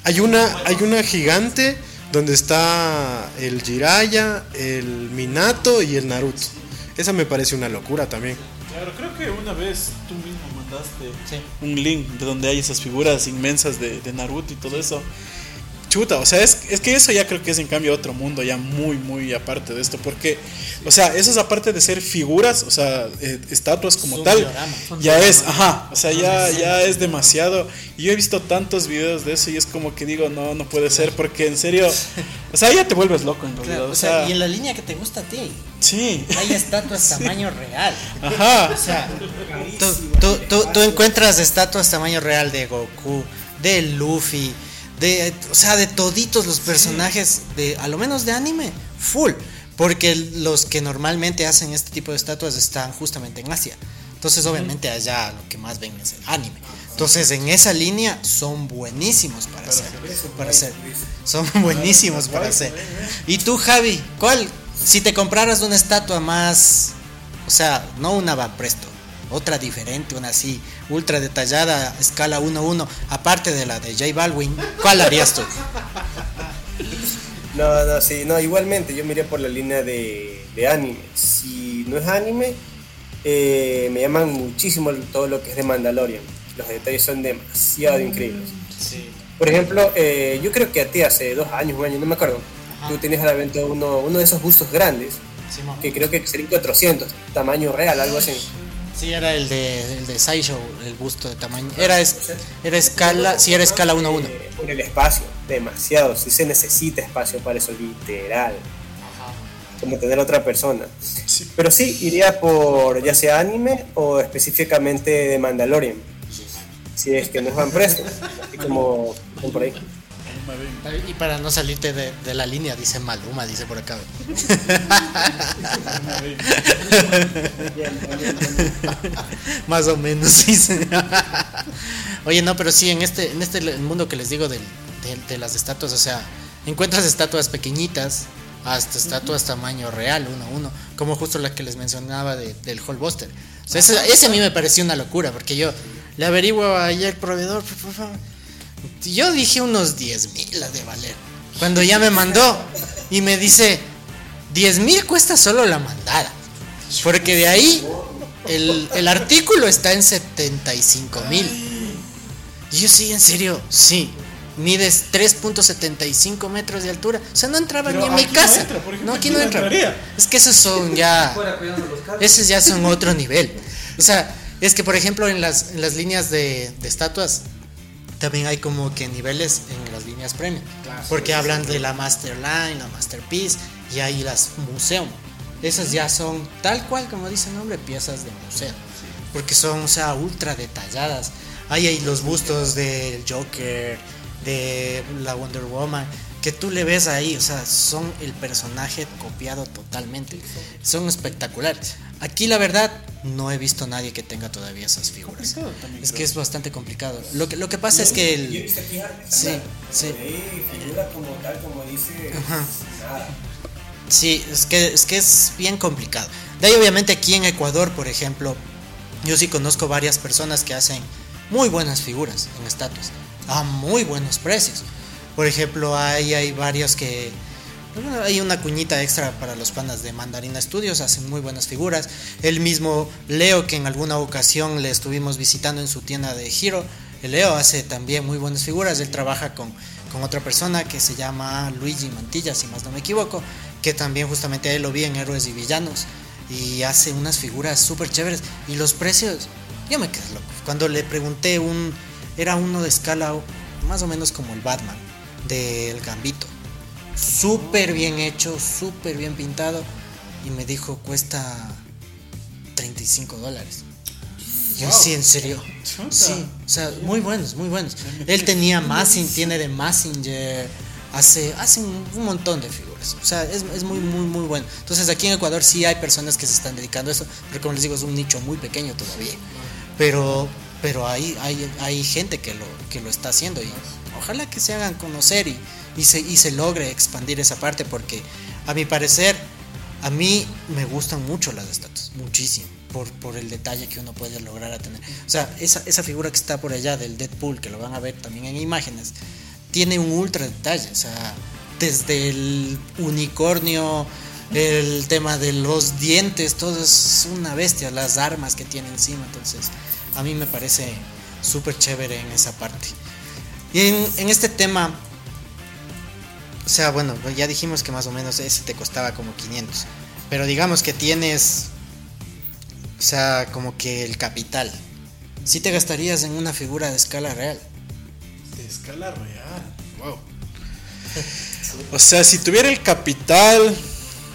Speaker 4: hay una hay una gigante donde está el Jiraiya, el Minato y el Naruto. Esa me parece una locura también.
Speaker 2: Claro, creo que una vez tú mismo mandaste un link de donde hay esas figuras inmensas de, de Naruto y todo eso. Chuta, o sea, es, es que eso ya creo que es en cambio otro mundo, ya muy, muy aparte de esto, porque, o sea, eso es aparte de ser figuras, o sea, eh, estatuas como tal,
Speaker 1: diorama.
Speaker 2: ya es, ajá, o sea, ya, ya es demasiado. Y yo he visto tantos videos de eso y es como que digo, no, no puede ser, porque en serio, o sea, ya te vuelves loco en realidad,
Speaker 1: Claro,
Speaker 2: o
Speaker 1: o sea, y en la línea que te gusta a ti,
Speaker 2: sí,
Speaker 1: hay estatuas tamaño real.
Speaker 2: ajá,
Speaker 1: O sea, tú, tú, tú, tú encuentras estatuas tamaño real de Goku, de Luffy, de, o sea, de toditos los personajes de, a lo menos de anime, full. Porque los que normalmente hacen este tipo de estatuas están justamente en Asia. Entonces, obviamente, allá lo que más ven es el anime. Entonces, en esa línea son buenísimos para hacer. Para hacer. Son buenísimos para hacer. Y tú, Javi, ¿cuál? Si te compraras una estatua más, o sea, no una va presto, otra diferente, una así, ultra detallada, escala 1-1, aparte de la de J Balwin, ¿cuál harías tú?
Speaker 5: No, no, sí, no, igualmente yo miré por la línea de, de anime. Si no es anime, eh, me llaman muchísimo todo lo que es de Mandalorian. Los detalles son demasiado increíbles. Por ejemplo, eh, yo creo que a ti hace dos años, un año, no me acuerdo, tú tenías a la venta uno, uno de esos bustos grandes, que creo que serían 400, tamaño real, algo así.
Speaker 1: Sí, era el de, el de Sideshow, el busto de tamaño. Era, es- era escala, sí, era escala 1-1.
Speaker 5: Eh, por el espacio, demasiado. Si se necesita espacio para eso, literal. Como tener otra persona. Pero sí, iría por ya sea anime o específicamente de Mandalorian. Si es que nos van presos. Así como como por ahí.
Speaker 1: Y para no salirte de, de la línea, dice Maluma, dice por acá. Más o menos, dice. Oye, no, pero sí, en este, en este mundo que les digo del- de, de las estatuas, o sea, encuentras estatuas pequeñitas hasta estatuas tamaño real, uno a uno, como justo la que les mencionaba de- del Hallbuster. O sea, ese, ese a mí me pareció una locura, porque yo le averiguo ahí al proveedor, por favor. Yo dije unos 10 mil de valer. Cuando ya me mandó y me dice, 10 mil cuesta solo la mandada. Porque de ahí el, el artículo está en 75 mil. Y yo sí, en serio, sí. Mides 3.75 metros de altura. O sea, no entraba
Speaker 2: Pero
Speaker 1: ni en mi
Speaker 2: no
Speaker 1: casa.
Speaker 2: entra, por ejemplo,
Speaker 1: no, aquí
Speaker 2: aquí
Speaker 1: no
Speaker 2: no
Speaker 1: entra.
Speaker 2: entraría.
Speaker 1: Es que esos son ya. Esos ya son otro nivel. O sea, es que por ejemplo en las, en las líneas de, de estatuas también hay como que niveles en las líneas premium. porque hablan de la Masterline, la Masterpiece y hay las Museum. Esas ya son tal cual como dice el nombre, piezas de museo. Porque son, o sea, ultra detalladas. Ahí hay los bustos del Joker, de la Wonder Woman, que tú le ves ahí, o sea, son el personaje copiado totalmente. Son espectaculares. Aquí la verdad no he visto a nadie que tenga todavía esas figuras. Es que es bastante complicado. Lo que, lo que pasa es que el... Sí, sí.
Speaker 5: figura como tal, como dice, nada.
Speaker 1: Sí, es que, es que es bien complicado. De ahí obviamente aquí en Ecuador, por ejemplo, yo sí conozco varias personas que hacen muy buenas figuras en estatuas, a muy buenos precios. Por ejemplo, hay, hay varios que... bueno, Hay una cuñita extra para los panas de Mandarina Studios, hacen muy buenas figuras. El mismo Leo, que en alguna ocasión le estuvimos visitando en su tienda de Giro, el Leo hace también muy buenas figuras. Él trabaja con, con otra persona que se llama Luigi Mantilla, si más no me equivoco, que también justamente a él lo vi en Héroes y Villanos. Y hace unas figuras súper chéveres. Y los precios, yo me quedé loco. Cuando le pregunté un, era uno de escala más o menos como el Batman, del Gambito. Súper bien hecho, súper bien pintado. Y me dijo, cuesta 35 dólares. Yo sí, en serio. Sí, o sea, muy buenos, muy buenos. Él tenía Massing, tiene de Massinger, hace, hace un, un montón de figuras. O sea, es, es muy, muy, muy bueno. Entonces aquí en Ecuador sí hay personas que se están dedicando a eso, pero como les digo, es un nicho muy pequeño todavía. Pero, pero hay, hay, hay gente que lo, que lo está haciendo y ojalá que se hagan conocer y, y, se, y se logre expandir esa parte porque a mi parecer, a mí me gustan mucho las estatuas. muchísimo por, por el detalle que uno puede lograr a tener. O sea, esa, esa figura que está por allá del Deadpool, que lo van a ver también en imágenes, tiene un ultra detalle. O sea, desde el unicornio, el tema de los dientes, todo es una bestia, las armas que tiene encima. Entonces, a mí me parece súper chévere en esa parte. Y en, en este tema, o sea, bueno, ya dijimos que más o menos ese te costaba como 500. Pero digamos que tienes, o sea, como que el capital. Si te gastarías en una figura de escala real.
Speaker 2: De escala real. Wow. O sea, si tuviera el capital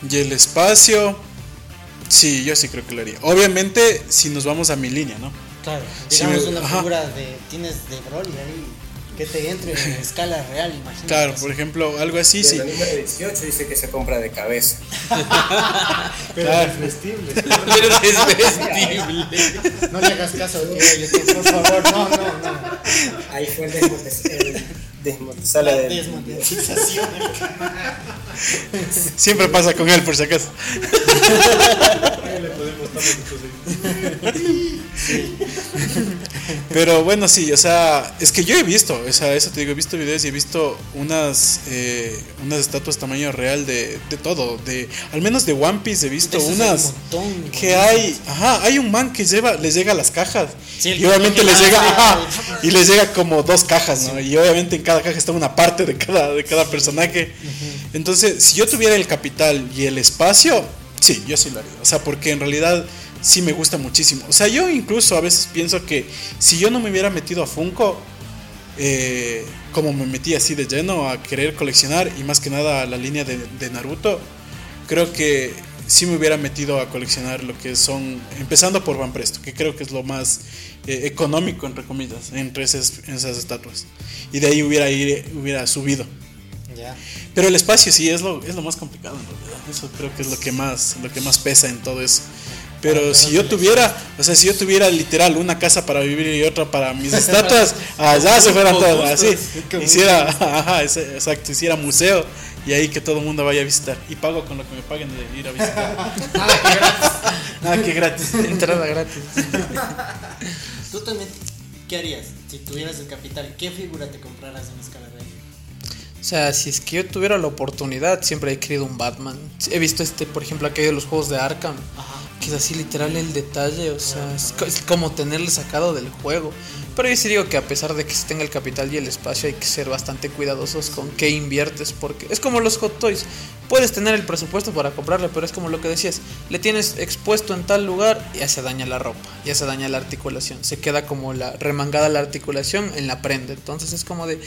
Speaker 2: y el espacio, sí, yo sí creo que lo haría. Obviamente, si nos vamos a mi línea, ¿no?
Speaker 1: Claro, digamos
Speaker 2: me-
Speaker 1: una
Speaker 2: ajá.
Speaker 1: figura de. Tienes de Broly ahí. Que te entre en escala real, imagínate.
Speaker 2: Claro, por ejemplo, algo así, sí.
Speaker 5: el número 18 dice que se compra de cabeza.
Speaker 2: Claro.
Speaker 3: Pero es vestible.
Speaker 1: No le hagas caso a YouTube, por favor. No, no, no.
Speaker 5: Ahí fue el desmonte-
Speaker 1: La desmonetización.
Speaker 2: Siempre pasa con él, por si acaso. Pero bueno, sí, o sea, es que yo he visto, o sea, eso te digo, he visto videos y he visto unas eh, unas estatuas tamaño real de, de todo, de al menos de One Piece he visto
Speaker 1: Esos hay un
Speaker 2: unas
Speaker 1: montón,
Speaker 2: que hay, ajá, hay un man que lleva, les llega a las cajas
Speaker 1: Sí,
Speaker 2: y obviamente les llega, ajá, y les llega como dos cajas, ¿no? Y obviamente en cada caja está una parte de cada de cada personaje. Entonces, si yo tuviera el capital y el espacio, sí, yo sí lo haría. O sea, porque en realidad sí me gusta muchísimo. O sea, yo incluso a veces pienso que si yo no me hubiera metido a Funko, eh, como me metí así de lleno a querer coleccionar y más que nada a la línea de, de Naruto, creo que sí me hubiera metido a coleccionar lo que son, empezando por Van Presto, que creo que es lo más eh, económico, entre comillas, entre esas, esas estatuas. Y de ahí hubiera, ir, hubiera subido.
Speaker 1: Ya.
Speaker 2: Pero el espacio sí es lo, es lo más complicado en realidad. Eso creo que es lo que más, lo que más pesa en todo eso. Pero si yo tuviera, o sea, si yo tuviera literal una casa para vivir y otra para mis estatuas, allá se fueran todas, así. Hiciera, ajá, exacto, hiciera museo y ahí que todo el mundo vaya a visitar. Y pago con lo que me paguen de ir a visitar. Ah, que gratis.
Speaker 3: Entrada gratis.
Speaker 1: Tú también, ¿qué harías si tuvieras el capital? ¿Qué figura te compraras en escala real?
Speaker 3: O sea, si es que yo tuviera la oportunidad, siempre he querido un Batman. He visto este, por ejemplo, aquello de los juegos de Arkham. Que es así literal el detalle, o sea, es, es como tenerle sacado del juego. Pero yo sí digo que a pesar de que se tenga el capital y el espacio, hay que ser bastante cuidadosos con qué inviertes, porque es como los hot toys. Puedes tener el presupuesto para comprarle, pero es como lo que decías, le tienes expuesto en tal lugar y ya se daña la ropa, ya se daña la articulación, se queda como la remangada la articulación en la prenda. Entonces es como de,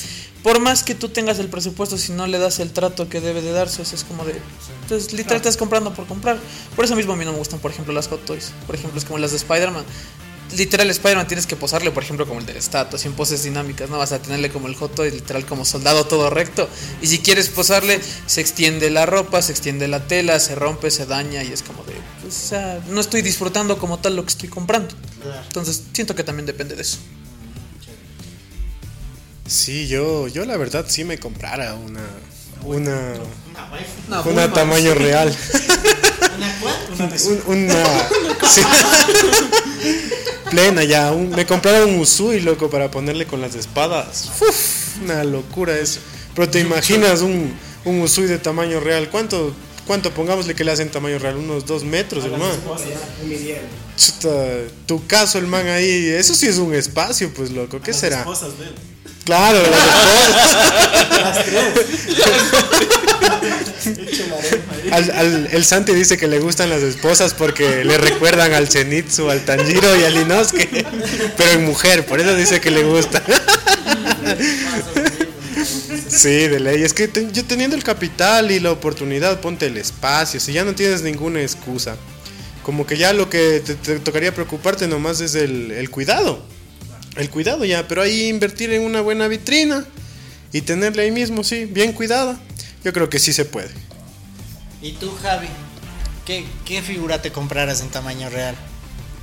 Speaker 3: por más que tú tengas el presupuesto, si no le das el trato que debe de darse, es como de, entonces literal estás comprando por comprar. Por eso mismo a mí no me gustan, por ejemplo, las hot toys. Por ejemplo, es como las de Spider-Man. Literal, Spider-Man tienes que posarle, por ejemplo, como el de la estatua, así en poses dinámicas, ¿no? Vas a tenerle como el hot toy, literal, como soldado todo recto. Y si quieres posarle, se extiende la ropa, se extiende la tela, se rompe, se daña y es como de, pues, o sea, no estoy disfrutando como tal lo que estoy comprando. Entonces, siento que también depende de eso.
Speaker 4: Sí, yo, yo la verdad sí me comprara una, una,
Speaker 1: Una
Speaker 4: una tamaño real.
Speaker 1: ¿Una cuál?
Speaker 4: Un- una sí. plena ya un- me compraron un Usui loco para ponerle con las espadas. Uf, una locura eso. Pero te imaginas un, un Usui de tamaño real. Cuánto cuánto pongámosle que le hacen tamaño real unos dos metros hermano. Chuta, tu caso el man ahí eso sí es un espacio pues loco. Qué será claro las esposas. El Santi dice que le gustan las esposas porque le recuerdan al Zenitsu, al Tanjiro y al Inosuke. Pero en mujer, por eso dice que le gusta. Sí, de ley. Es que yo teniendo el capital y la oportunidad, ponte el espacio. Si ya no tienes ninguna excusa. Como que ya lo que te, te tocaría preocuparte nomás es el, el cuidado. El cuidado ya, pero ahí invertir en una buena vitrina y tenerla ahí mismo, sí, bien cuidada. Yo creo que sí se puede.
Speaker 1: ¿Y tú, Javi? ¿Qué, qué figura te compraras en tamaño real?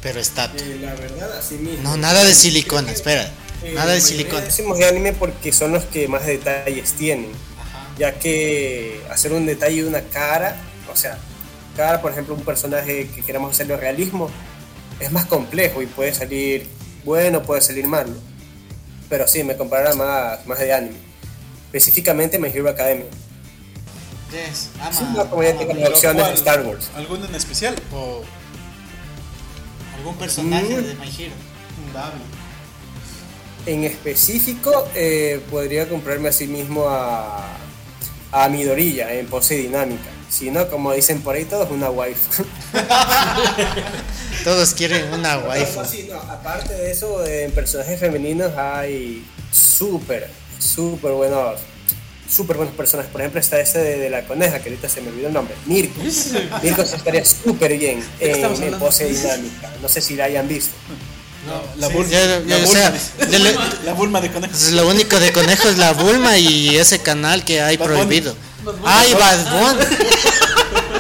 Speaker 1: Pero estatua.
Speaker 5: Eh, la verdad, así mismo.
Speaker 1: No, nada de silicona, espera.
Speaker 5: Eh,
Speaker 1: Nada de silicona.
Speaker 5: Decimos de anime porque son los que más detalles tienen. Ya que hacer un detalle de una cara, o sea, sacar, por ejemplo, un personaje que queramos hacerlo realismo, es más complejo y puede salir bueno, puede salir malo. Pero sí, me comparará más, más de anime. Específicamente My Hero Academia.
Speaker 1: Yes,
Speaker 5: Es
Speaker 1: ama,
Speaker 5: una comunidad opciones de. Star Wars.
Speaker 2: ¿Alguno en especial? O
Speaker 1: algún personaje
Speaker 5: Mm.
Speaker 1: de My Hero.
Speaker 5: En específico, eh, podría comprarme a sí mismo a, a Midorilla en pose dinámica. Si no, como dicen por ahí todos, una waifu.
Speaker 1: Todos quieren una waifu.
Speaker 5: No, sí, no, aparte de eso, en personajes femeninos hay súper, súper buenos, súper buenos personajes. Por ejemplo, está ese de, de la coneja, que ahorita se me olvidó el nombre, Mirko. Mirko se estaría súper bien en, en pose dinámica. No sé si la hayan visto.
Speaker 2: la, Bulma,
Speaker 1: ya- ya,
Speaker 2: la,
Speaker 1: o
Speaker 2: Bulma,
Speaker 1: sea,
Speaker 2: dice.
Speaker 1: ya le-
Speaker 2: La Bulma de conejos.
Speaker 1: Lo único de conejo es la Bulma y ese canal que hay
Speaker 2: Bad
Speaker 1: prohibido. Ay, Bad Bunny.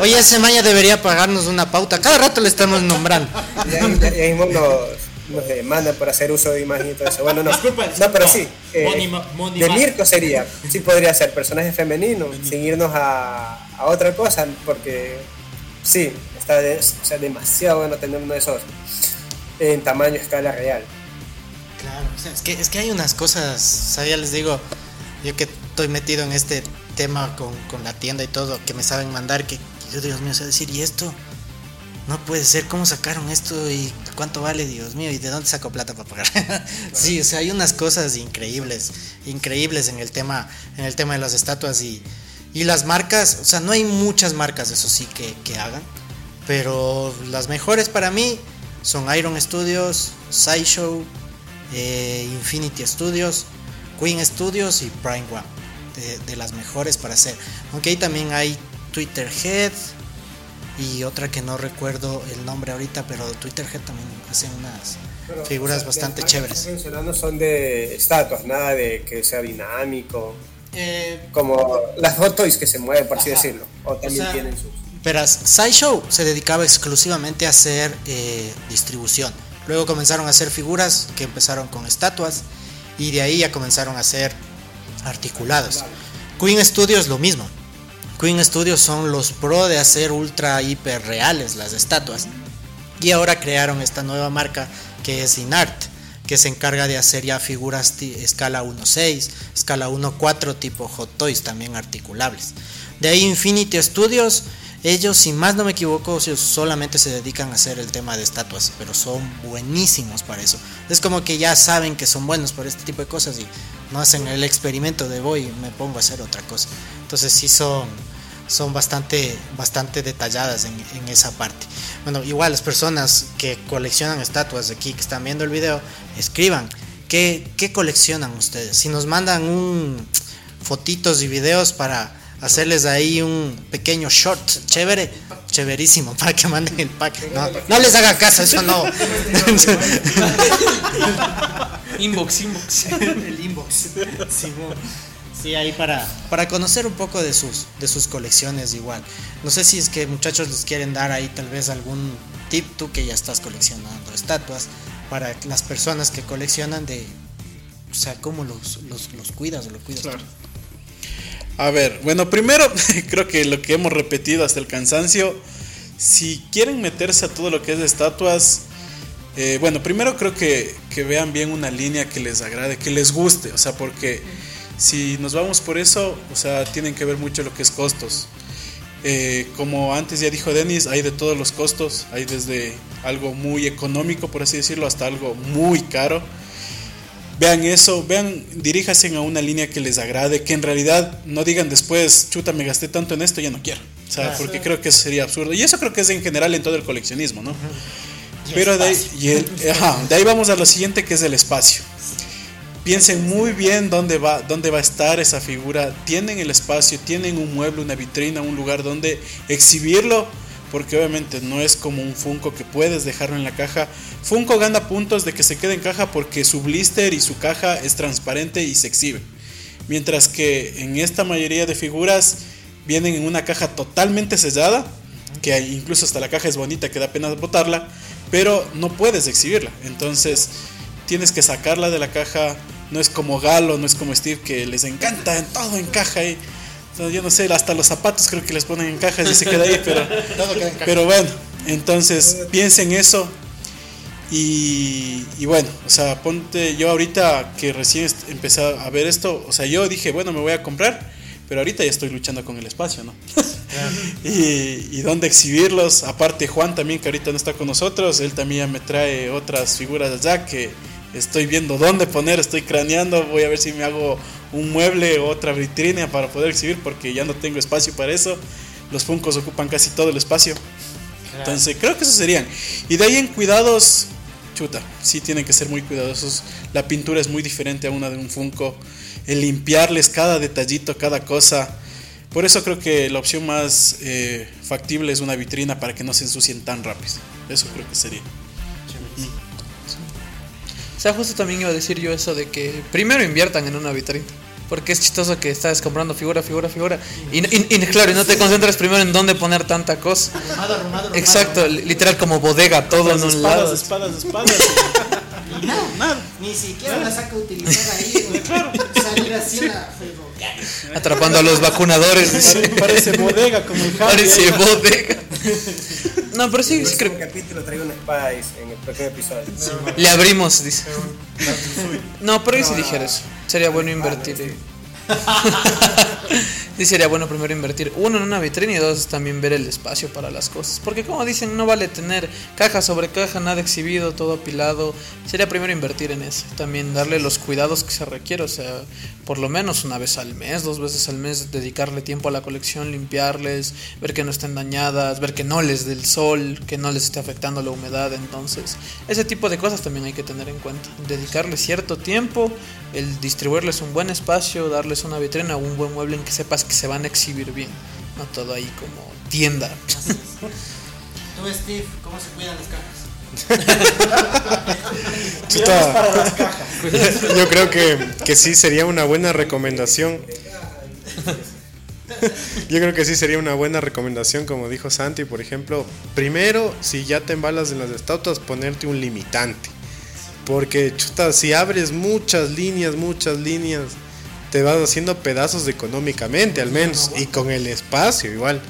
Speaker 1: Oye, ese maña debería pagarnos una pauta. Cada rato le estamos nombrando.
Speaker 5: Y ahí, y ahí mismo nos, nos demandan por hacer uso de imagen y todo eso. Bueno, no,
Speaker 1: Disculpa,
Speaker 5: no pero sí. eh,
Speaker 1: Money ma- money
Speaker 5: de Mirko sería, sí podría ser personaje femenino, sin irnos a, a otra cosa, porque sí, está de- o sea, demasiado bueno tener uno de esos en tamaño escala real.
Speaker 1: Claro, o sea, es que, es que hay unas cosas, o ya les digo, yo que estoy metido en este tema con, con la tienda y todo, que me saben mandar, que yo, Dios mío, sé decir, ¿y esto? No puede ser, ¿cómo sacaron esto? ¿Y cuánto vale, Dios mío? ¿Y de dónde saco plata para pagar? sí, o sea, hay unas cosas increíbles, increíbles en el tema, en el tema de las estatuas y, y las marcas, o sea, no hay muchas marcas, eso sí, que, que hagan, pero las mejores para mí son Iron Studios, Sideshow, eh, Infinity Studios, Queen Studios y Prime One, de, de las mejores para hacer. Aunque ahí también hay Twitter Head y otra que no recuerdo el nombre ahorita, pero Twitter Head también hace unas
Speaker 5: Pero,
Speaker 1: figuras
Speaker 5: o sea,
Speaker 1: bastante chéveres.
Speaker 5: mencionando son de estatuas, nada de que sea dinámico,
Speaker 1: Eh,
Speaker 5: como las Hot Toys que se mueven, por así
Speaker 1: Ajá.
Speaker 5: decirlo, o también
Speaker 1: O sea,
Speaker 5: tienen sus...
Speaker 1: Verás, Sideshow se dedicaba exclusivamente a hacer eh, distribución. Luego comenzaron a hacer figuras que empezaron con estatuas y de ahí ya comenzaron a hacer articulados. Queen Studios lo mismo. Queen Studios son los pro de hacer ultra hiper reales las estatuas. Y ahora crearon esta nueva marca que es Inart, que se encarga de hacer ya figuras escala 1.6, escala 1.4 tipo Hot Toys también articulables. De ahí Infinity Studios, ellos si más no me equivoco solamente se dedican a hacer el tema de estatuas, pero son buenísimos para eso. Es como que ya saben que son buenos por este tipo de cosas y no hacen el experimento de voy me pongo a hacer otra cosa. Entonces sí son son bastante, bastante detalladas en, esa parte. Bueno, igual las personas que coleccionan estatuas de aquí, que están viendo el video, escriban qué, qué coleccionan ustedes. Si nos mandan fotitos y videos para hacerles ahí un pequeño short chévere, chéverísimo, para que manden el pack. No, no les haga caso, eso no.
Speaker 3: Inbox, inbox.
Speaker 1: el inbox. Sí, ahí para, para conocer un poco de sus, de sus colecciones igual. No sé si es que muchachos les quieren dar ahí tal vez algún tip, tú que ya estás coleccionando estatuas, para las personas que coleccionan de, o sea, cómo los, los, los cuidas o lo cuidas. tú?
Speaker 2: A ver, bueno, primero creo que lo que hemos repetido hasta el cansancio, si quieren meterse a todo lo que es estatuas, eh, bueno, primero creo que, que vean bien una línea que les agrade, que les guste, o sea, porque si nos vamos por eso, o sea, tienen que ver mucho lo que es costos. Eh, como antes ya dijo Denis, hay de todos los costos, hay desde algo muy económico, por así decirlo, hasta algo muy caro. Vean eso, vean, diríjanse a una línea que les agrade, que en realidad no digan después, chuta, me gasté tanto en esto, ya no quiero. O sea, porque creo que eso sería absurdo. Y eso creo que es en general en todo el coleccionismo, ¿no? Pero de ahí,
Speaker 1: espacio.
Speaker 2: y el- ajá, de ahí vamos a lo siguiente que es el espacio. Piensen muy bien dónde va, dónde va a estar esa figura. Tienen el espacio, tienen un mueble, una vitrina, un lugar donde exhibirlo. Porque obviamente no es como un Funko que puedes dejarlo en la caja. Funko gana puntos de que se quede en caja porque su blister y su caja es transparente y se exhibe. Mientras que en esta mayoría de figuras vienen en una caja totalmente sellada, que incluso hasta la caja es bonita, que da pena botarla, pero no puedes exhibirla. Entonces tienes que sacarla de la caja. No es como Galo, no es como Steve que les encanta en todo en caja y Entonces, yo no sé, hasta los zapatos creo que les ponen en cajas y se queda ahí, pero,
Speaker 1: Todo queda en caja.
Speaker 2: pero bueno, entonces piensen eso. Y, y bueno, o sea, ponte, yo ahorita que recién empecé a ver esto, o sea, yo dije, bueno, me voy a comprar, pero ahorita ya estoy luchando con el espacio, ¿no? y, y dónde exhibirlos. Aparte, Juan también, que ahorita no está con nosotros, él también me trae otras figuras allá que estoy viendo dónde poner, estoy craneando, voy a ver si me hago un mueble o otra vitrina para poder exhibir, porque ya no tengo espacio para eso. Los Funcos ocupan casi todo el espacio. Entonces, creo que esos serían. Y de ahí en cuidados, chuta, sí tienen que ser muy cuidadosos. La pintura es muy diferente a una de un Funko. El limpiarles cada detallito, cada cosa. Por eso creo que la opción más eh, factible es una vitrina para que no se ensucien tan rápido. Eso creo que sería.
Speaker 3: O sea, justo también iba a decir yo eso de que primero inviertan en una vitrina. Porque es chistoso que estás comprando figura, figura, figura. Y, y- y claro, y no te concentras primero en dónde poner tanta cosa.
Speaker 1: Arrumado, arrumado.
Speaker 3: Exacto, li- literal como bodega, todo en un
Speaker 2: espadas,
Speaker 3: lado.
Speaker 2: espadas, espadas.
Speaker 1: Y nada, nada. Ni siquiera la saca a utilizar ahí. güey. Salir así a la ferroviaria.
Speaker 3: Atrapando a los vacunadores. dice.
Speaker 2: Parece, parece bodega como el Javi.
Speaker 3: Parece bodega. No, pero sí,
Speaker 5: El
Speaker 3: sí creo
Speaker 5: capítulo traigo una espada en el próximo episodio.
Speaker 3: Le abrimos, dice. No, pero ahí sí dijera eso. Sería bueno invertir. Sí, sería bueno primero invertir, uno, en una vitrina y dos, también ver el espacio para las cosas. Porque como dicen, no vale tener caja sobre caja, nada exhibido, todo apilado. Sería primero invertir en eso. También darle los cuidados que se requiere. O sea, por lo menos una vez al mes, dos veces al mes, dedicarle tiempo a la colección, limpiarles, ver que no estén dañadas, ver que no les dé el sol, que no les esté afectando la humedad. Entonces, ese tipo de cosas también hay que tener en cuenta. Dedicarle cierto tiempo, el distribuirles un buen espacio, darles una vitrina o un buen mueble que sepas que se van a exhibir bien. No todo ahí como tienda.
Speaker 1: Tú, Steve, ¿cómo se cuidan las cajas?
Speaker 4: Chuta. Yo creo que, que sí sería una buena recomendación. Yo creo que sí sería una buena recomendación, como dijo Santi, por ejemplo. Primero, si ya te embalas en las estatuas, ponerte un limitante. Porque, chuta, si abres muchas líneas, muchas líneas, te vas haciendo pedazos económicamente, al menos. Y con el espacio, igual.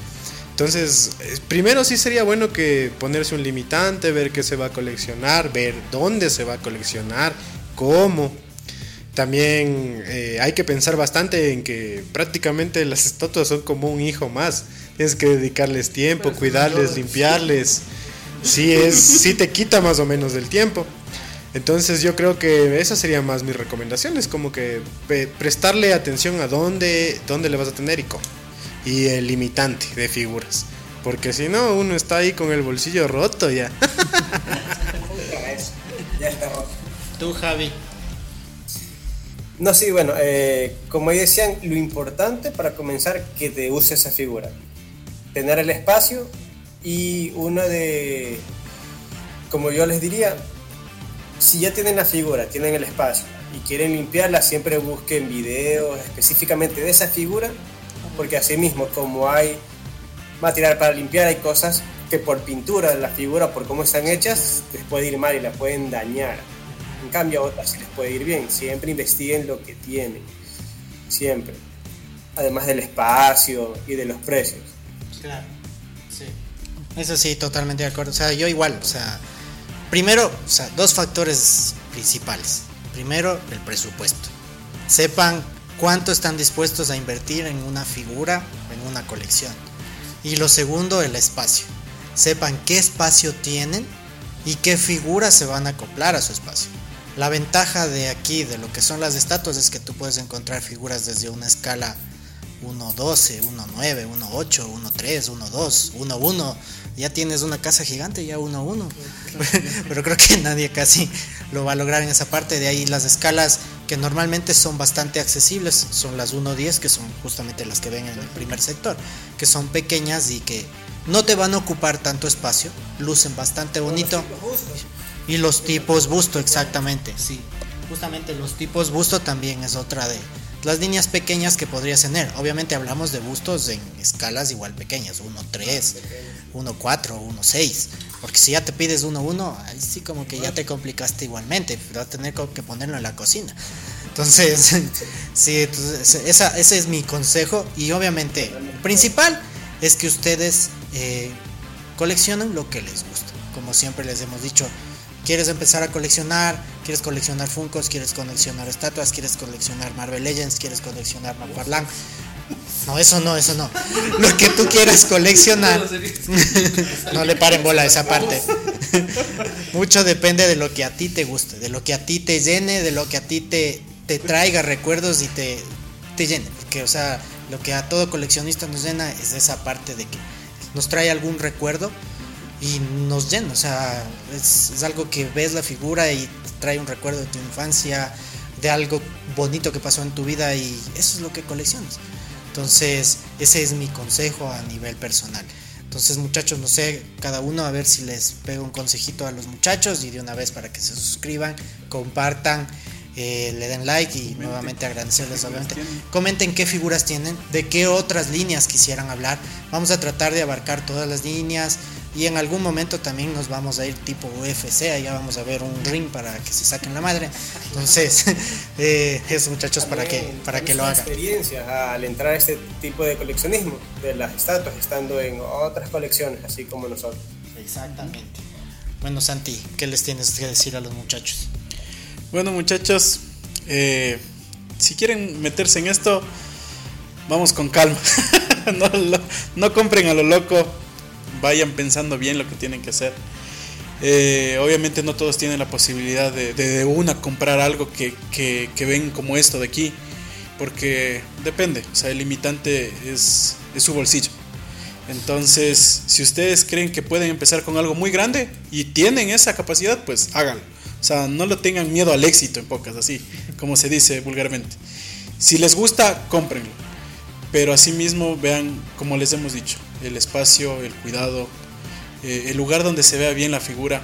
Speaker 4: Entonces, eh, primero sí sería bueno que ponerse un limitante, ver qué se va a coleccionar, ver dónde se va a coleccionar, cómo. También eh, hay que pensar bastante en que prácticamente las estatuas son como un hijo más. Tienes que dedicarles tiempo, cuidarles, limpiarles. Sí, es, sí te quita más o menos del tiempo. Entonces yo creo que esas serían más mis recomendaciones, como que prestarle atención a dónde, dónde le vas a tener y cómo. Y el limitante de figuras. Porque si no, uno está ahí con el bolsillo roto ya.
Speaker 5: Ya está roto.
Speaker 1: Tú, Javi.
Speaker 5: No, sí, bueno, eh, como ahí decían, lo importante para comenzar que te use esa figura. Tener el espacio y una de, como yo les diría, si ya tienen la figura, tienen el espacio y quieren limpiarla, siempre busquen videos específicamente de esa figura, porque así mismo como hay material para limpiar, hay cosas que por pintura de la figura, por cómo están hechas, les puede ir mal y la pueden dañar. En cambio a otras les puede ir bien. Siempre investiguen lo que tienen. Siempre. Además del espacio y de los precios.
Speaker 1: Claro, sí. Eso sí, totalmente de acuerdo. O sea, yo igual, o sea, primero, dos factores principales. Primero, el presupuesto. Sepan cuánto están dispuestos a invertir en una figura, en una colección. Y lo segundo, el espacio. Sepan qué espacio tienen y qué figuras se van a acoplar a su espacio. La ventaja de aquí, de lo que son las estatuas, es que tú puedes encontrar figuras desde una escala 1.12, 1.9, 1.8, 1.3, 1.2, 1.1. Ya tienes una casa gigante, ya 1.1. Pero creo que nadie casi lo va a lograr en esa parte. De ahí las escalas que normalmente son bastante accesibles son las 1.10, que son justamente las que ven en el primer sector, que son pequeñas y que no te van a ocupar tanto espacio, lucen bastante bonito. Y los tipos busto, exactamente, sí. Justamente los tipos busto también es otra de las líneas pequeñas que podrías tener. Obviamente hablamos de bustos en escalas igual pequeñas, 1.3, 1.4, 1.6. Porque si ya te pides uno a uno, ahí sí como que ya te complicaste igualmente. Vas a tener que ponerlo en la cocina. Entonces, sí, entonces, esa, ese es mi consejo. Y obviamente, principal es que ustedes eh, coleccionen lo que les gusta. Como siempre les hemos dicho, quieres empezar a coleccionar, quieres coleccionar Funkos, quieres coleccionar estatuas, quieres coleccionar Marvel Legends, quieres coleccionar McFarlane. No, eso no, eso no. Lo que tú quieras coleccionar. no le paren bola a esa parte. Mucho depende de lo que a ti te guste, de lo que a ti te llene, de lo que a ti te, te traiga recuerdos y te, te llene. Porque, o sea, lo que a todo coleccionista nos llena es esa parte de que nos trae algún recuerdo y nos llena. O sea, es, es algo que ves la figura y te trae un recuerdo de tu infancia, de algo bonito que pasó en tu vida y eso es lo que coleccionas. Entonces, ese es mi consejo a nivel personal. Entonces, muchachos, no sé, cada uno a ver si les pego un consejito a los muchachos y de una vez para que se suscriban, compartan, eh, le den like y nuevamente agradecerles, obviamente. Comenten qué figuras tienen, de qué otras líneas quisieran hablar. Vamos a tratar de abarcar todas las líneas y en algún momento también nos vamos a ir tipo UFC, allá vamos a ver un ring para que se saquen la madre. Entonces, eh, eso muchachos para que, para que lo hagan.
Speaker 5: experiencia al entrar a este tipo de coleccionismo de las estatuas, estando en otras colecciones, así como nosotros.
Speaker 1: Exactamente. Bueno, Santi, ¿qué les tienes que decir a los muchachos?
Speaker 2: Bueno, muchachos, eh, si quieren meterse en esto, vamos con calma. no, lo- no compren a lo loco, vayan pensando bien lo que tienen que hacer. Eh, obviamente no todos tienen la posibilidad de una comprar algo que, que- que ven como esto de aquí, porque depende, o sea, el limitante es, es su bolsillo. Entonces, si ustedes creen que pueden empezar con algo muy grande y tienen esa capacidad, pues háganlo. O sea, no lo tengan miedo al éxito en pocas, así como se dice vulgarmente. Si les gusta, cómprenlo. Pero asimismo, vean, como les hemos dicho, el espacio, el cuidado, eh, el lugar donde se vea bien la figura.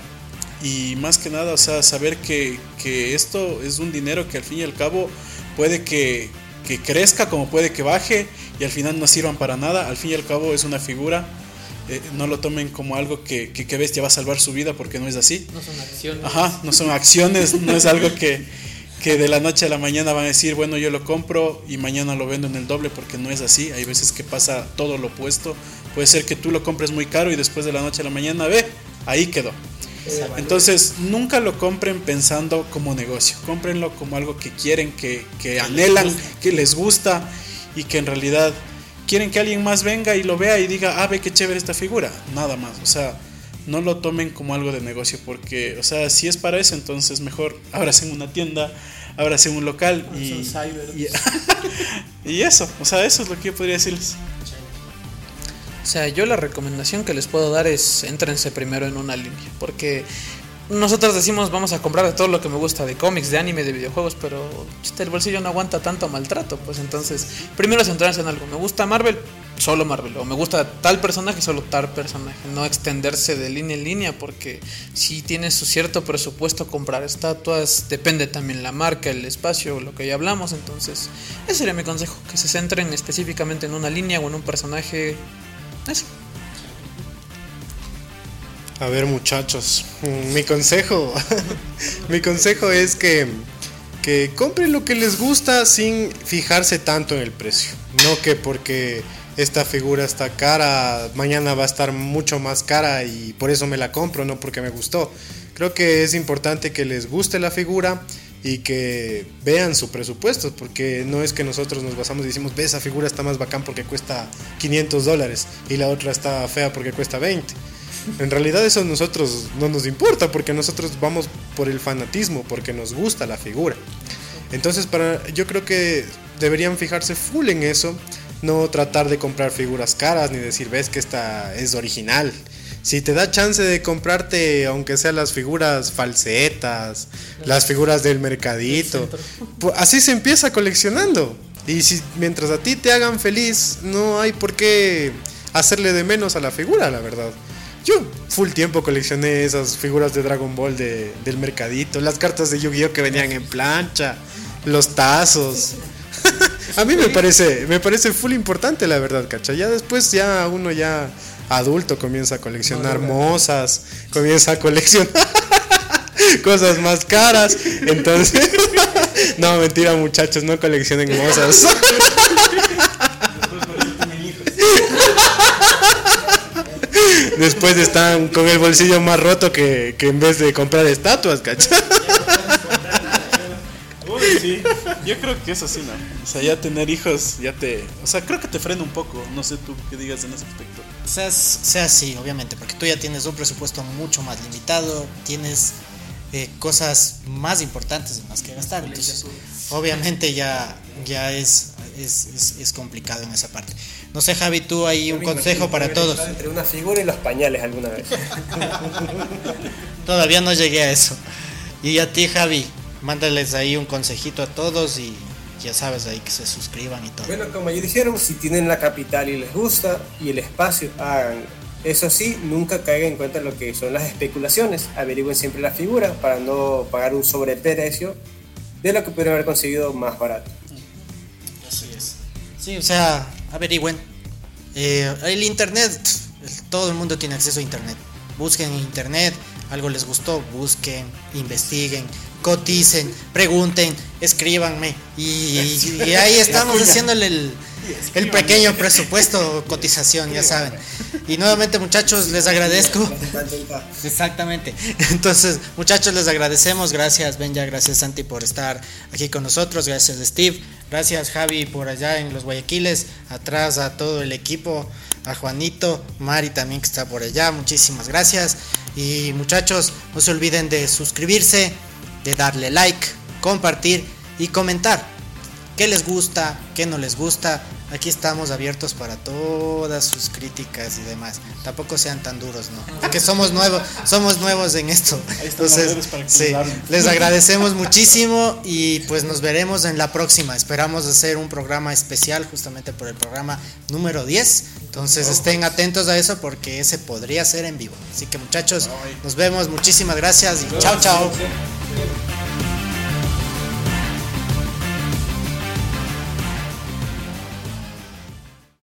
Speaker 2: Y más que nada, o sea, saber que, que esto es un dinero que al fin y al cabo puede que, que crezca como puede que baje y al final no sirvan para nada. Al fin y al cabo es una figura. eh, no lo tomen como algo que, que, que bestia va a salvar su vida porque no es así.
Speaker 3: No son acciones.
Speaker 2: Ajá, no son acciones, no es algo que, que de la noche a la mañana van a decir, bueno, yo lo compro y mañana lo vendo en el doble porque no es así. Hay veces que pasa todo lo opuesto. Puede ser que tú lo compres muy caro y después de la noche a la mañana, ve, ahí quedó. Entonces, nunca lo compren pensando como negocio. Cómprenlo como algo que quieren, que, que anhelan, que les gusta y que en realidad quieren que alguien más venga y lo vea y diga, ah, ve qué chévere esta figura. Nada más. O sea, no lo tomen como algo de negocio porque, o sea, si es para eso, entonces mejor ábrase en una tienda, ábrase en un local y, y, y eso. O sea, eso es lo que yo podría decirles.
Speaker 3: O sea, yo la recomendación que les puedo dar es entrense primero en una línea, porque nosotros decimos vamos a comprar de todo lo que me gusta, de cómics, de anime, de videojuegos, pero el bolsillo no aguanta tanto maltrato, pues entonces primero centrarse en algo. Me gusta Marvel, solo Marvel, o me gusta tal personaje, solo tal personaje, no extenderse de línea en línea, porque si tienes su cierto presupuesto comprar estatuas, depende también la marca, el espacio, lo que ya hablamos, entonces ese sería mi consejo, que se centren específicamente en una línea o en un personaje. Eso.
Speaker 4: A ver muchachos, mm, mi consejo, mi consejo es que, que compren lo que les gusta sin fijarse tanto en el precio. No que porque esta figura está cara, mañana va a estar mucho más cara y por eso me la compro, no porque me gustó. Creo que es importante que les guste la figura y que vean su presupuesto, porque no es que nosotros nos basamos y decimos, ve, esa figura está más bacán porque cuesta 500 dólares y la otra está fea porque cuesta 20. En realidad eso a nosotros no nos importa porque nosotros vamos por el fanatismo, porque nos gusta la figura. Entonces para, yo creo que deberían fijarse full en eso, no tratar de comprar figuras caras ni decir, ves que esta es original. Si te da chance de comprarte, aunque sean las figuras falsetas, las figuras del mercadito, pues así se empieza coleccionando. Y si mientras a ti te hagan feliz, no hay por qué hacerle de menos a la figura, la verdad. Yo full tiempo coleccioné esas figuras de Dragon Ball de, del mercadito, las cartas de Yu-Gi-Oh que venían en plancha, los tazos. a mí me parece, me parece full importante la verdad, cacha. Ya después ya uno ya adulto comienza a coleccionar mozas, comienza a coleccionar cosas más caras. Entonces, no, mentira muchachos, no coleccionen mozas. Después están con el bolsillo más roto que, que en vez de comprar estatuas, ¿cachai?
Speaker 2: Uy, sí, yo creo que es así, ¿no? O sea, ya tener hijos, ya te. O sea, creo que te frena un poco. No sé tú qué digas en ese aspecto.
Speaker 1: O sea, sea así, obviamente, porque tú ya tienes un presupuesto mucho más limitado, tienes eh, cosas más importantes en las que gastar. Entonces, obviamente ya, ya es, es, es- es complicado en esa parte. No sé, Javi, tú hay un consejo para todos.
Speaker 5: Entre una figura y los pañales alguna vez.
Speaker 1: Todavía no llegué a eso. Y a ti, Javi, mándales ahí un consejito a todos y ya sabes ahí que se suscriban y todo.
Speaker 5: Bueno, como ya dijeron, si tienen la capital y les gusta y el espacio, hagan. Eso sí, nunca caigan en cuenta lo que son las especulaciones. Averigüen siempre la figura para no pagar un sobreprecio de lo que pudieron haber conseguido más barato.
Speaker 1: Sí, o sea, averigüen. Eh, el internet, todo el mundo tiene acceso a internet. Busquen en internet, algo les gustó, busquen, investiguen, coticen, pregunten, escríbanme. Y, y ahí estamos haciéndole el, el pequeño presupuesto, cotización, ya saben. Y nuevamente muchachos, les agradezco. Exactamente. Entonces, muchachos, les agradecemos. Gracias, Benja. Gracias, Santi, por estar aquí con nosotros. Gracias, Steve. Gracias, Javi, por allá en los Guayaquiles. Atrás a todo el equipo. A Juanito, Mari también que está por allá. Muchísimas gracias. Y muchachos, no se olviden de suscribirse, de darle like, compartir y comentar qué les gusta, qué no les gusta. Aquí estamos abiertos para todas sus críticas y demás. Tampoco sean tan duros, ¿no? Porque somos nuevos, somos nuevos en esto. Entonces, sí, les agradecemos muchísimo y pues nos veremos en la próxima. Esperamos hacer un programa especial justamente por el programa número 10. Entonces estén atentos a eso porque ese podría ser en vivo. Así que muchachos, nos vemos. Muchísimas gracias y chao, chao.